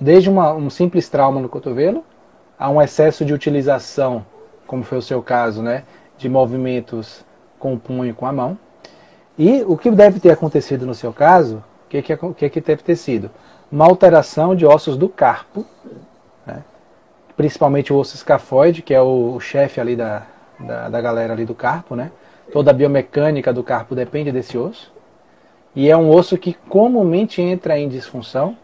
desde uma, um simples trauma no cotovelo a um excesso de utilização, como foi o seu caso, né, de movimentos com o punho e com a mão. E o que deve ter acontecido no seu caso, o que, que, que, que deve ter sido? Uma alteração de ossos do carpo, né, principalmente o osso escafoide, que é o, o chefe ali da, da, da galera ali do carpo, né? Toda a biomecânica do carpo depende desse osso. E é um osso que comumente entra em disfunção,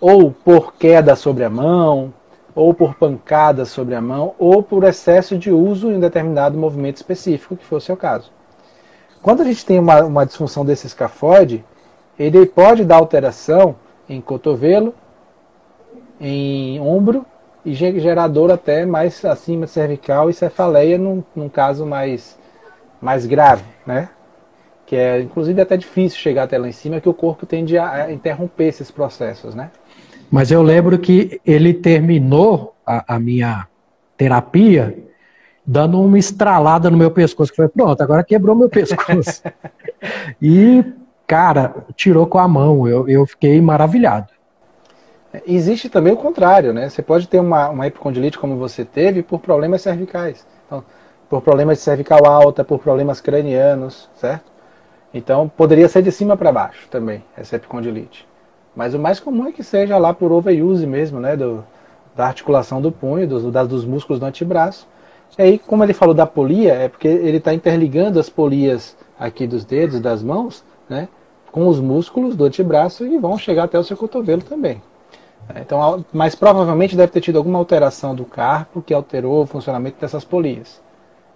ou por queda sobre a mão, ou por pancada sobre a mão, ou por excesso de uso em um determinado movimento específico, que for o caso. Quando a gente tem uma, uma disfunção desse escafoide, ele pode dar alteração em cotovelo, em ombro e gerador até mais acima cervical e cefaleia num, num caso mais, mais grave, né? Que é inclusive até difícil chegar até lá em cima, que o corpo tende a interromper esses processos, né? Mas eu lembro que ele terminou a, a minha terapia dando uma estralada no meu pescoço, que foi pronto, agora quebrou meu pescoço. [laughs] e, cara, tirou com a mão, eu, eu fiquei maravilhado. Existe também o contrário, né? Você pode ter uma, uma epicondilite como você teve por problemas cervicais. Então, por problemas de cervical alta, por problemas cranianos, certo? Então, poderia ser de cima para baixo também, essa epicondilite. Mas o mais comum é que seja lá por overuse mesmo, né? Do, da articulação do punho, dos, dos músculos do antebraço. E aí, como ele falou da polia, é porque ele está interligando as polias aqui dos dedos, das mãos, né? Com os músculos do antebraço e vão chegar até o seu cotovelo também. É, então, mas provavelmente deve ter tido alguma alteração do carpo que alterou o funcionamento dessas polias.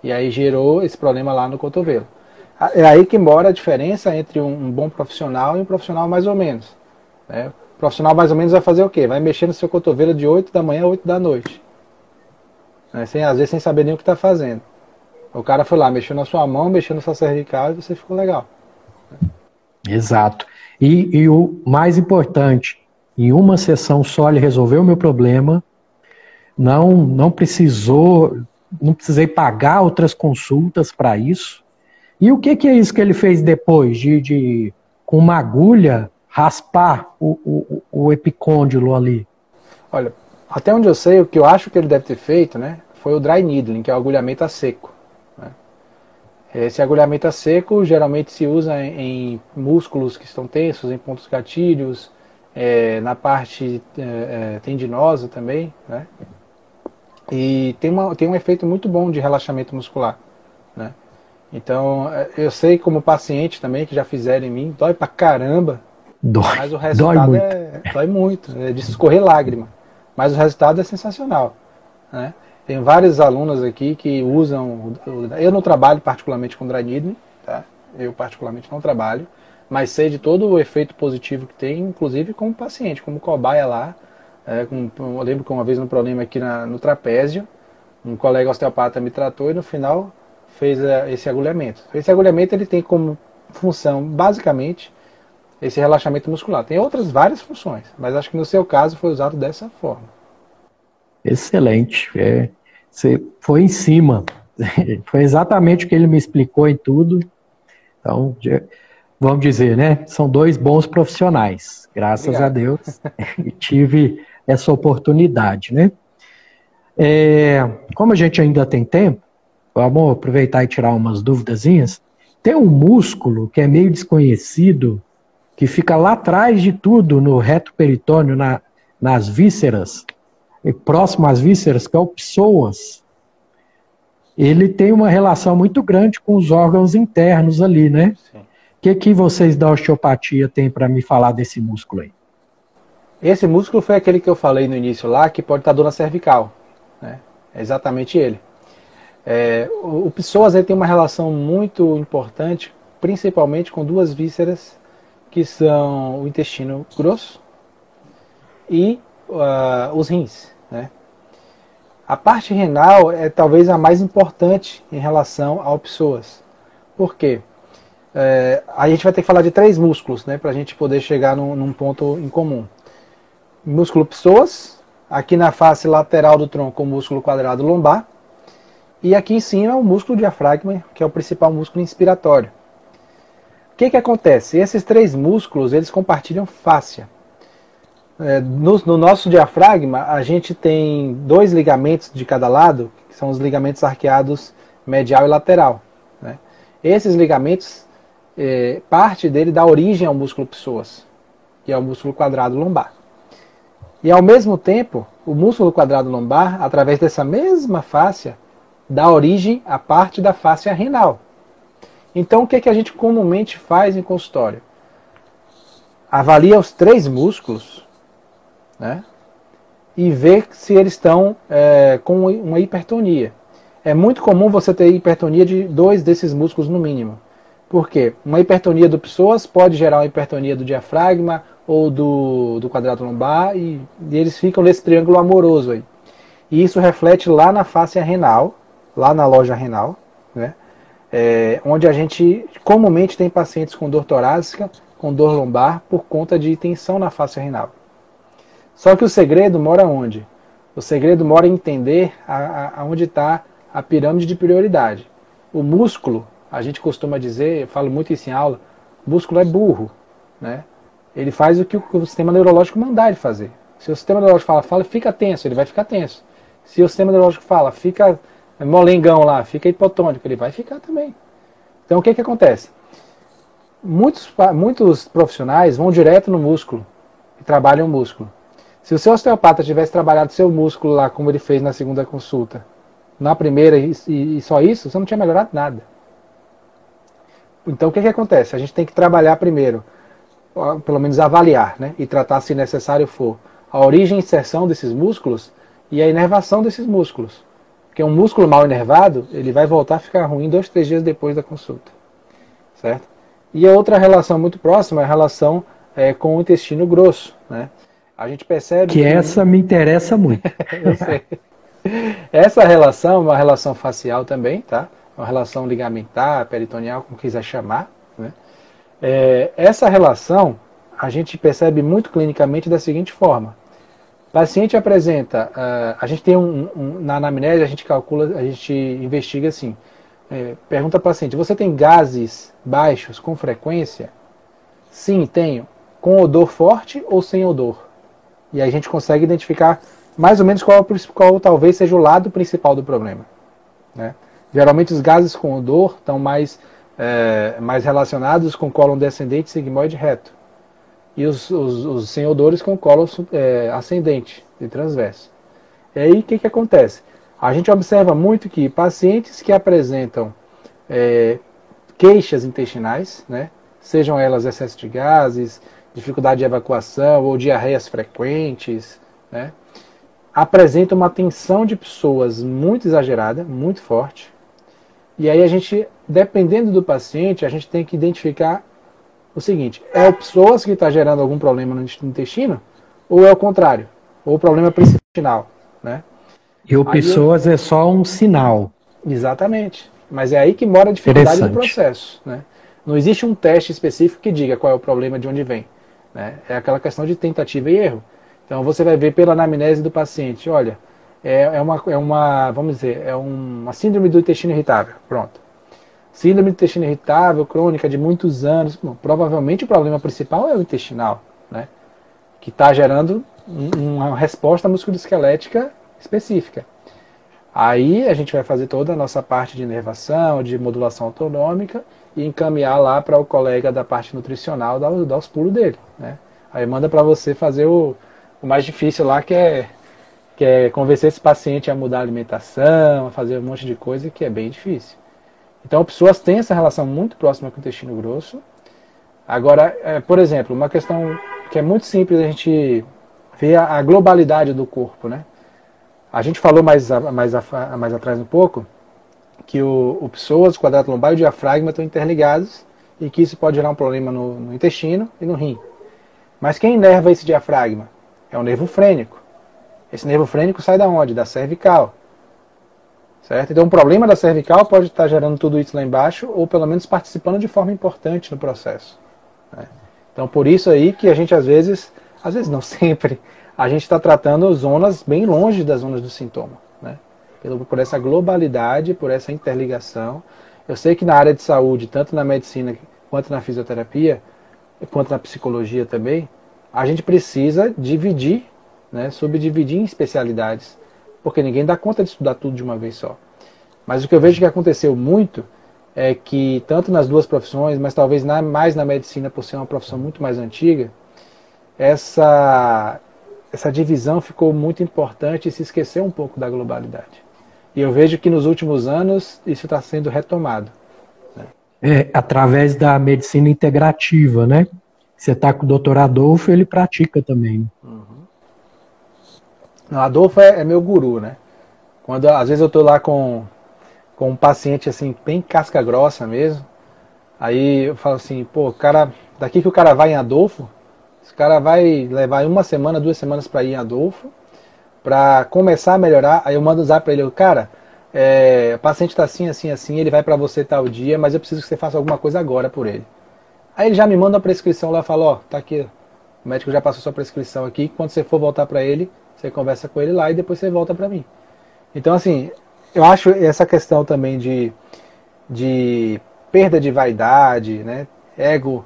E aí gerou esse problema lá no cotovelo. É aí que mora a diferença entre um bom profissional e um profissional mais ou menos. Né? O profissional mais ou menos vai fazer o quê? Vai mexer no seu cotovelo de 8 da manhã a 8 da noite. Né? Sem, às vezes sem saber nem o que está fazendo. O cara foi lá, mexeu na sua mão, mexeu na sua cervical e você ficou legal. Exato. E, e o mais importante, em uma sessão só ele resolveu o meu problema, não, não precisou, não precisei pagar outras consultas para isso. E o que, que é isso que ele fez depois? De, de com uma agulha raspar o, o, o epicôndilo ali? Olha, até onde eu sei, o que eu acho que ele deve ter feito, né, foi o dry needling, que é o agulhamento a seco. Né? Esse agulhamento a seco geralmente se usa em, em músculos que estão tensos, em pontos gatilhos, é, na parte é, é, tendinosa também, né? E tem, uma, tem um efeito muito bom de relaxamento muscular, né? Então, é, eu sei como paciente também, que já fizeram em mim, dói pra caramba, dói, mas o resultado dói muito. é, dói muito, é de escorrer lágrima, mas o resultado é sensacional, né? Tem vários alunos aqui que usam, eu não trabalho particularmente com dry tá? Eu particularmente não trabalho, mas sei de todo o efeito positivo que tem, inclusive como paciente, como cobaia lá. É, com, eu lembro que uma vez um problema aqui na, no trapézio, um colega osteopata me tratou e no final fez é, esse agulhamento. Esse agulhamento ele tem como função, basicamente, esse relaxamento muscular. Tem outras várias funções, mas acho que no seu caso foi usado dessa forma. Excelente. É, você foi em cima. [laughs] foi exatamente o que ele me explicou em tudo. Então, vamos dizer, né? São dois bons profissionais, graças Obrigado. a Deus, [laughs] e tive essa oportunidade, né? É, como a gente ainda tem tempo, vamos aproveitar e tirar umas dúvidazinhas. Tem um músculo que é meio desconhecido, que fica lá atrás de tudo, no reto peritônio, na, nas vísceras, próximo às vísceras, que é o psoas. Ele tem uma relação muito grande com os órgãos internos ali, né? Sim que, que vocês da osteopatia têm para me falar desse músculo aí? Esse músculo foi aquele que eu falei no início lá, que pode estar dor na cervical. Né? É exatamente ele. É, o, o psoas tem uma relação muito importante, principalmente com duas vísceras, que são o intestino grosso e uh, os rins. Né? A parte renal é talvez a mais importante em relação ao psoas. Por quê? É, a gente vai ter que falar de três músculos, né, para a gente poder chegar num, num, ponto em comum. Músculo psoas, aqui na face lateral do tronco, o músculo quadrado lombar, e aqui em cima o músculo diafragma, que é o principal músculo inspiratório. Que, que acontece? Esses três músculos eles compartilham fáscia. É, no, no nosso diafragma, a gente tem dois ligamentos de cada lado, que são os ligamentos arqueados medial e lateral. Né? Esses ligamentos é, parte dele dá origem ao músculo psoas, que é o músculo quadrado lombar. E ao mesmo tempo, o músculo quadrado lombar, através dessa mesma fáscia, dá origem à parte da fáscia renal. Então, o que, é que a gente comumente faz em consultório? Avalia os três músculos né, e vê se eles estão é, com uma hipertonia. É muito comum você ter hipertonia de dois desses músculos no mínimo. Por quê? Uma hipertonia do psoas pode gerar uma hipertonia do diafragma ou do, do quadrado lombar e, e eles ficam nesse triângulo amoroso aí. E isso reflete lá na face renal, lá na loja renal, né? É, onde a gente comumente tem pacientes com dor torácica, com dor lombar, por conta de tensão na face renal. Só que o segredo mora onde? O segredo mora em entender aonde está a pirâmide de prioridade. O músculo a gente costuma dizer, eu falo muito isso em aula, músculo é burro, né? Ele faz o que o sistema neurológico mandar ele fazer. Se o sistema neurológico fala, fala, fica tenso, ele vai ficar tenso. Se o sistema neurológico fala, fica molengão lá, fica hipotônico, ele vai ficar também. Então o que que acontece? Muitos, muitos profissionais vão direto no músculo e trabalham o músculo. Se o seu osteopata tivesse trabalhado seu músculo lá, como ele fez na segunda consulta, na primeira e, e só isso, você não tinha melhorado nada. Então o que, que acontece? A gente tem que trabalhar primeiro, pelo menos avaliar, né? E tratar, se necessário for, a origem e inserção desses músculos e a inervação desses músculos. Porque um músculo mal inervado, ele vai voltar a ficar ruim dois, três dias depois da consulta. Certo? E a outra relação muito próxima é a relação é, com o intestino grosso. Né? A gente percebe. Que, que essa me interessa muito. [laughs] Eu sei. Essa relação é uma relação facial também, tá? uma relação ligamentar, peritoneal, como quiser chamar. Né? É, essa relação a gente percebe muito clinicamente da seguinte forma: paciente apresenta, uh, a gente tem um, um, na anamnese a gente calcula, a gente investiga assim, é, pergunta ao paciente: você tem gases baixos com frequência? Sim, tenho. Com odor forte ou sem odor? E aí a gente consegue identificar mais ou menos qual, qual talvez seja o lado principal do problema. Né? Geralmente os gases com odor estão mais, é, mais relacionados com cólon descendente sigmoide reto. E os, os, os sem odores com cólon é, ascendente e transverso. E aí o que, que acontece? A gente observa muito que pacientes que apresentam é, queixas intestinais, né, sejam elas excesso de gases, dificuldade de evacuação ou diarreias frequentes, né, apresentam uma tensão de pessoas muito exagerada, muito forte, e aí a gente, dependendo do paciente, a gente tem que identificar o seguinte: é o psoas que está gerando algum problema no intestino, ou é o contrário, ou o problema principal, né? E o psoas é só um sinal. Exatamente. Mas é aí que mora a dificuldade do processo, né? Não existe um teste específico que diga qual é o problema de onde vem. Né? É aquela questão de tentativa e erro. Então você vai ver pela anamnese do paciente, olha, é, é, uma, é uma, vamos dizer, é uma síndrome do intestino irritável. Pronto. Síndrome do intestino irritável, crônica de muitos anos. Bom, provavelmente o problema principal é o intestinal, né? Que está gerando uma resposta musculoesquelética específica. Aí a gente vai fazer toda a nossa parte de inervação, de modulação autonômica e encaminhar lá para o colega da parte nutricional dar, dar os pulos dele. Né? Aí manda para você fazer o, o mais difícil lá, que é que é convencer esse paciente a mudar a alimentação, a fazer um monte de coisa que é bem difícil. Então, pessoas têm essa relação muito próxima com o intestino grosso. Agora, é, por exemplo, uma questão que é muito simples a gente ver a, a globalidade do corpo, né? A gente falou mais, mais, mais atrás um pouco que o, o psoas, o quadrado lombar e o diafragma estão interligados e que isso pode gerar um problema no, no intestino e no rim. Mas quem inerva esse diafragma? É o nervo frênico. Esse nervo frênico sai da onde? Da cervical. Certo? Então, o problema da cervical pode estar gerando tudo isso lá embaixo, ou pelo menos participando de forma importante no processo. Né? Então, por isso aí que a gente às vezes, às vezes não [laughs] sempre, a gente está tratando zonas bem longe das zonas do sintoma. Né? Por, essa globalidade, por essa interligação. Eu sei que na área de saúde, tanto na medicina quanto na fisioterapia, quanto na psicologia também, a gente precisa dividir né, subdividir em especialidades, porque ninguém dá conta de estudar tudo de uma vez só. Mas o que eu vejo que aconteceu muito é que, tanto nas duas profissões, mas talvez na, mais na medicina, por ser uma profissão muito mais antiga, essa essa divisão ficou muito importante e se esqueceu um pouco da globalidade. E eu vejo que nos últimos anos isso está sendo retomado. Né? É, através da medicina integrativa, né? Você está com o doutor Adolfo, ele pratica também. Não, Adolfo é, é, meu guru, né? Quando às vezes eu estou lá com, com um paciente assim, bem casca grossa mesmo, aí eu falo assim, pô, cara, daqui que o cara vai em Adolfo, esse cara vai levar uma semana, duas semanas para ir em Adolfo, para começar a melhorar. Aí eu mando usar para ele, cara, é, o paciente está assim, assim, assim, ele vai para você tal dia, mas eu preciso que você faça alguma coisa agora por ele. Aí ele já me manda a prescrição lá, fala, ó, tá aqui, o médico já passou sua prescrição aqui, quando você for voltar para ele, você conversa com ele lá e depois você volta para mim. Então, assim, eu acho essa questão também de, de perda de vaidade, né, ego,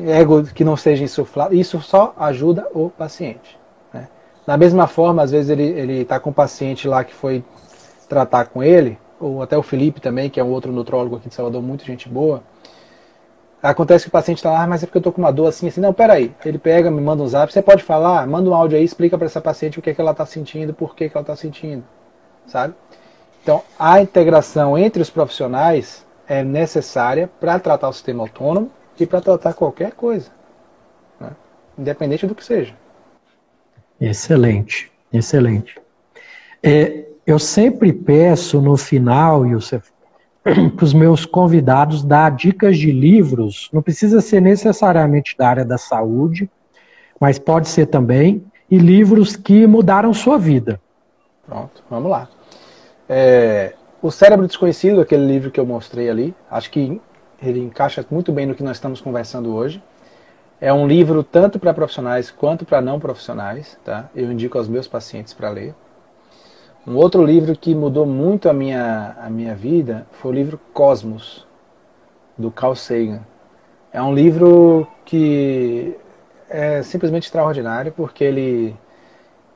ego que não seja insuflado, isso só ajuda o paciente. Né? Da mesma forma, às vezes ele está com um paciente lá que foi tratar com ele, ou até o Felipe também, que é um outro nutrólogo aqui de Salvador, muito gente boa, Acontece que o paciente está lá, ah, mas é porque eu estou com uma dor assim, assim. Não, peraí. Ele pega, me manda um zap. Você pode falar, manda um áudio aí, explica para essa paciente o que, é que ela está sentindo, por que, que ela está sentindo. Sabe? Então, a integração entre os profissionais é necessária para tratar o sistema autônomo e para tratar qualquer coisa. Né? Independente do que seja. Excelente, excelente. É, eu sempre peço no final, Youssef, [clears throat] para os meus convidados dar dicas de livros, não precisa ser necessariamente da área da saúde, mas pode ser também, e livros que mudaram sua vida. Pronto, vamos lá. É, o Cérebro Desconhecido, aquele livro que eu mostrei ali, acho que ele encaixa muito bem no que nós estamos conversando hoje. É um livro tanto para profissionais quanto para não profissionais, tá? Eu indico aos meus pacientes para ler. Um outro livro que mudou muito a minha, a minha vida foi o livro Cosmos, do Carl Sagan. É um livro que é simplesmente extraordinário porque ele,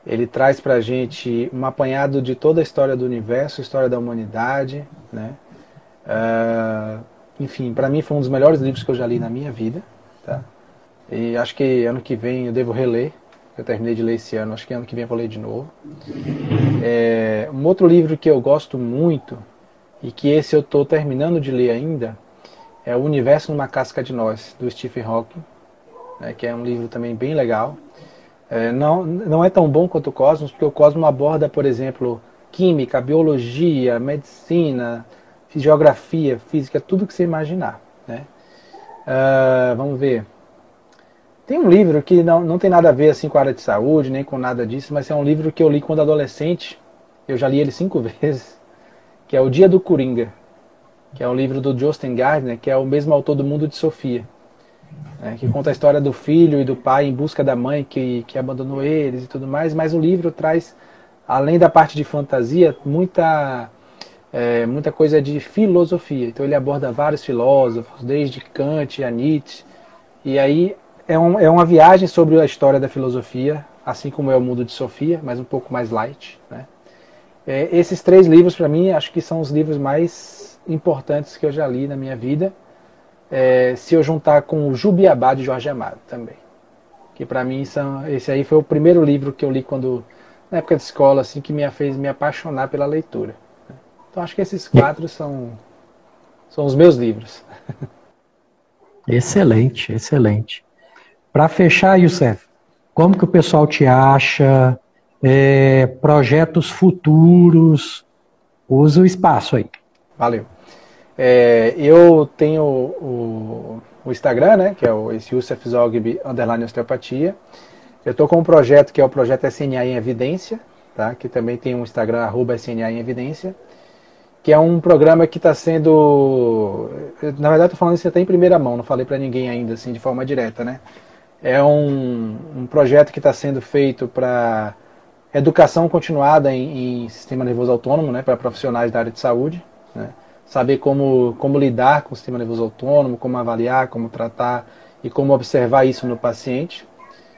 ele traz para a gente um apanhado de toda a história do universo, história da humanidade. Né? Uh, enfim, para mim foi um dos melhores livros que eu já li na minha vida. Tá? E acho que ano que vem eu devo reler eu terminei de ler esse ano, acho que ano que vem eu vou ler de novo. É, um outro livro que eu gosto muito, e que esse eu estou terminando de ler ainda, é O Universo numa Casca de Nós, do Stephen Hawking, né, que é um livro também bem legal. É, não, não é tão bom quanto o Cosmos, porque o Cosmos aborda, por exemplo, química, biologia, medicina, geografia, física, tudo que você imaginar. Né? Uh, vamos ver. Tem um livro que não, não tem nada a ver assim com a área de saúde, nem com nada disso, mas é um livro que eu li quando adolescente. Eu já li ele cinco [laughs] vezes, que é O Dia do Coringa, que é um livro do Justin Gardner, que é o mesmo autor do Mundo de Sofia, né, que conta a história do filho e do pai em busca da mãe que, que abandonou eles e tudo mais. Mas o livro traz, além da parte de fantasia, muita é, muita coisa de filosofia. Então ele aborda vários filósofos, desde Kant a Nietzsche. E aí é, um, é uma viagem sobre a história da filosofia, assim como é o Mundo de Sofia, mas um pouco mais light. Né? É, esses três livros, para mim, acho que são os livros mais importantes que eu já li na minha vida. É, se eu juntar com o Jubiabá de Jorge Amado também. Que para mim são, esse aí foi o primeiro livro que eu li quando na época de escola, assim, que me fez me apaixonar pela leitura. Né? Então acho que esses quatro são, são os meus livros. [laughs] Excelente, excelente. Para fechar, Youssef, como que o pessoal te acha? É, projetos futuros? Usa o espaço aí. Valeu. É, eu tenho o, o, Instagram, né, que é o esse Youssef underline osteopatia. Eu estou com um projeto que é o projeto SNA em Evidência, tá, que também tem um Instagram, arroba SNA em Evidência, que é um programa que está sendo... Na verdade, estou falando isso até em primeira mão, não falei para ninguém ainda, assim, de forma direta, né? É um, um projeto que está sendo feito para educação continuada em, em, sistema nervoso autônomo, né, para profissionais da área de saúde. Né, saber como, como lidar com o sistema nervoso autônomo, como avaliar, como tratar e como observar isso no paciente.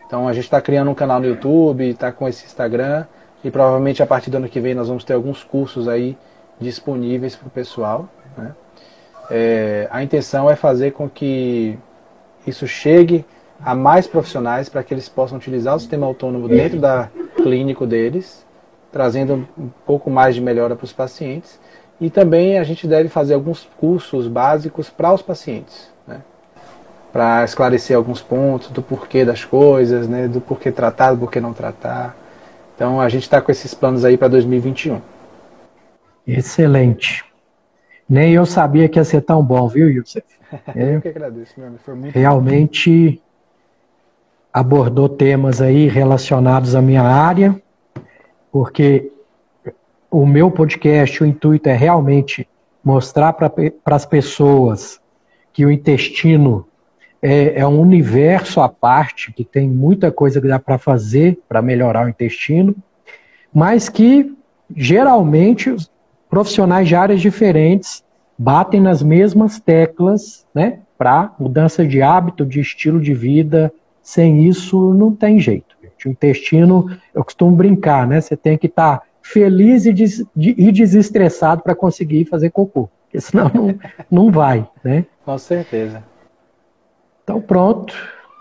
Então a gente está criando um canal no YouTube, está com esse Instagram e provavelmente a partir do ano que vem nós vamos ter alguns cursos aí disponíveis para o pessoal. Né. É, a intenção é fazer com que isso chegue a mais profissionais para que eles possam utilizar o sistema autônomo dentro da clínico deles, trazendo um pouco mais de melhora para os pacientes. E também a gente deve fazer alguns cursos básicos para os pacientes, né? para esclarecer alguns pontos do porquê das coisas, né? do porquê tratar, do porquê não tratar. Então a gente está com esses planos aí para 2021. Excelente. Nem eu sabia que ia ser tão bom, viu, Youssef? [laughs] É, eu que agradeço, meu amigo. Foi muito Realmente. Abordou temas aí relacionados à minha área, porque o meu podcast, o intuito é realmente mostrar para as pessoas que o intestino é, é, um universo à parte, que tem muita coisa que dá para fazer para melhorar o intestino, mas que geralmente profissionais de áreas diferentes batem nas mesmas teclas, né, para mudança de hábito, de estilo de vida. Sem isso, não tem jeito. Gente. O intestino, eu costumo brincar, né? Você tem que estar tá feliz e, des, de, e desestressado para conseguir fazer cocô, porque senão não, [laughs] não vai, né? Com certeza. Então pronto,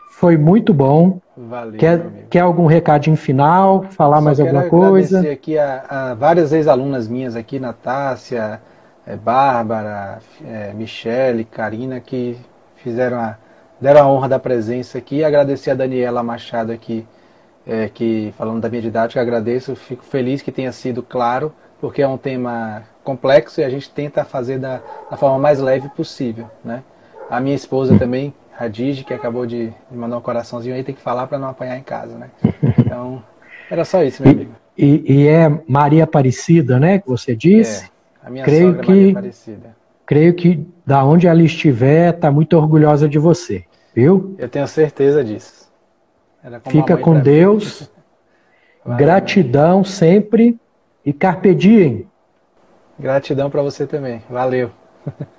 foi muito bom. Valeu. Quer, quer algum recadinho final? Falar Só mais alguma coisa? Agradecer aqui a, a várias ex-alunas minhas aqui, Natácia, é, Bárbara, é, Michele, Karina, que fizeram a, deram a honra da presença aqui. Agradecer a Daniela Machado aqui, é, que falando da minha didática, agradeço. Fico feliz que tenha sido claro, porque é um tema complexo e a gente tenta fazer da, da forma mais leve possível. Né? A minha esposa também, Radij, que acabou de, mandar um coraçãozinho aí, tem que falar para não apanhar em casa. Né? Então, era só isso, meu amigo. E, e, é Maria Aparecida, né, que você disse? É. A minha creio sogra que, Aparecida. Creio que da onde ela estiver, está muito orgulhosa de você, viu? Eu tenho certeza disso. Fica com Deus. [laughs] Gratidão sempre e carpe diem. Gratidão para você também. Valeu. [laughs]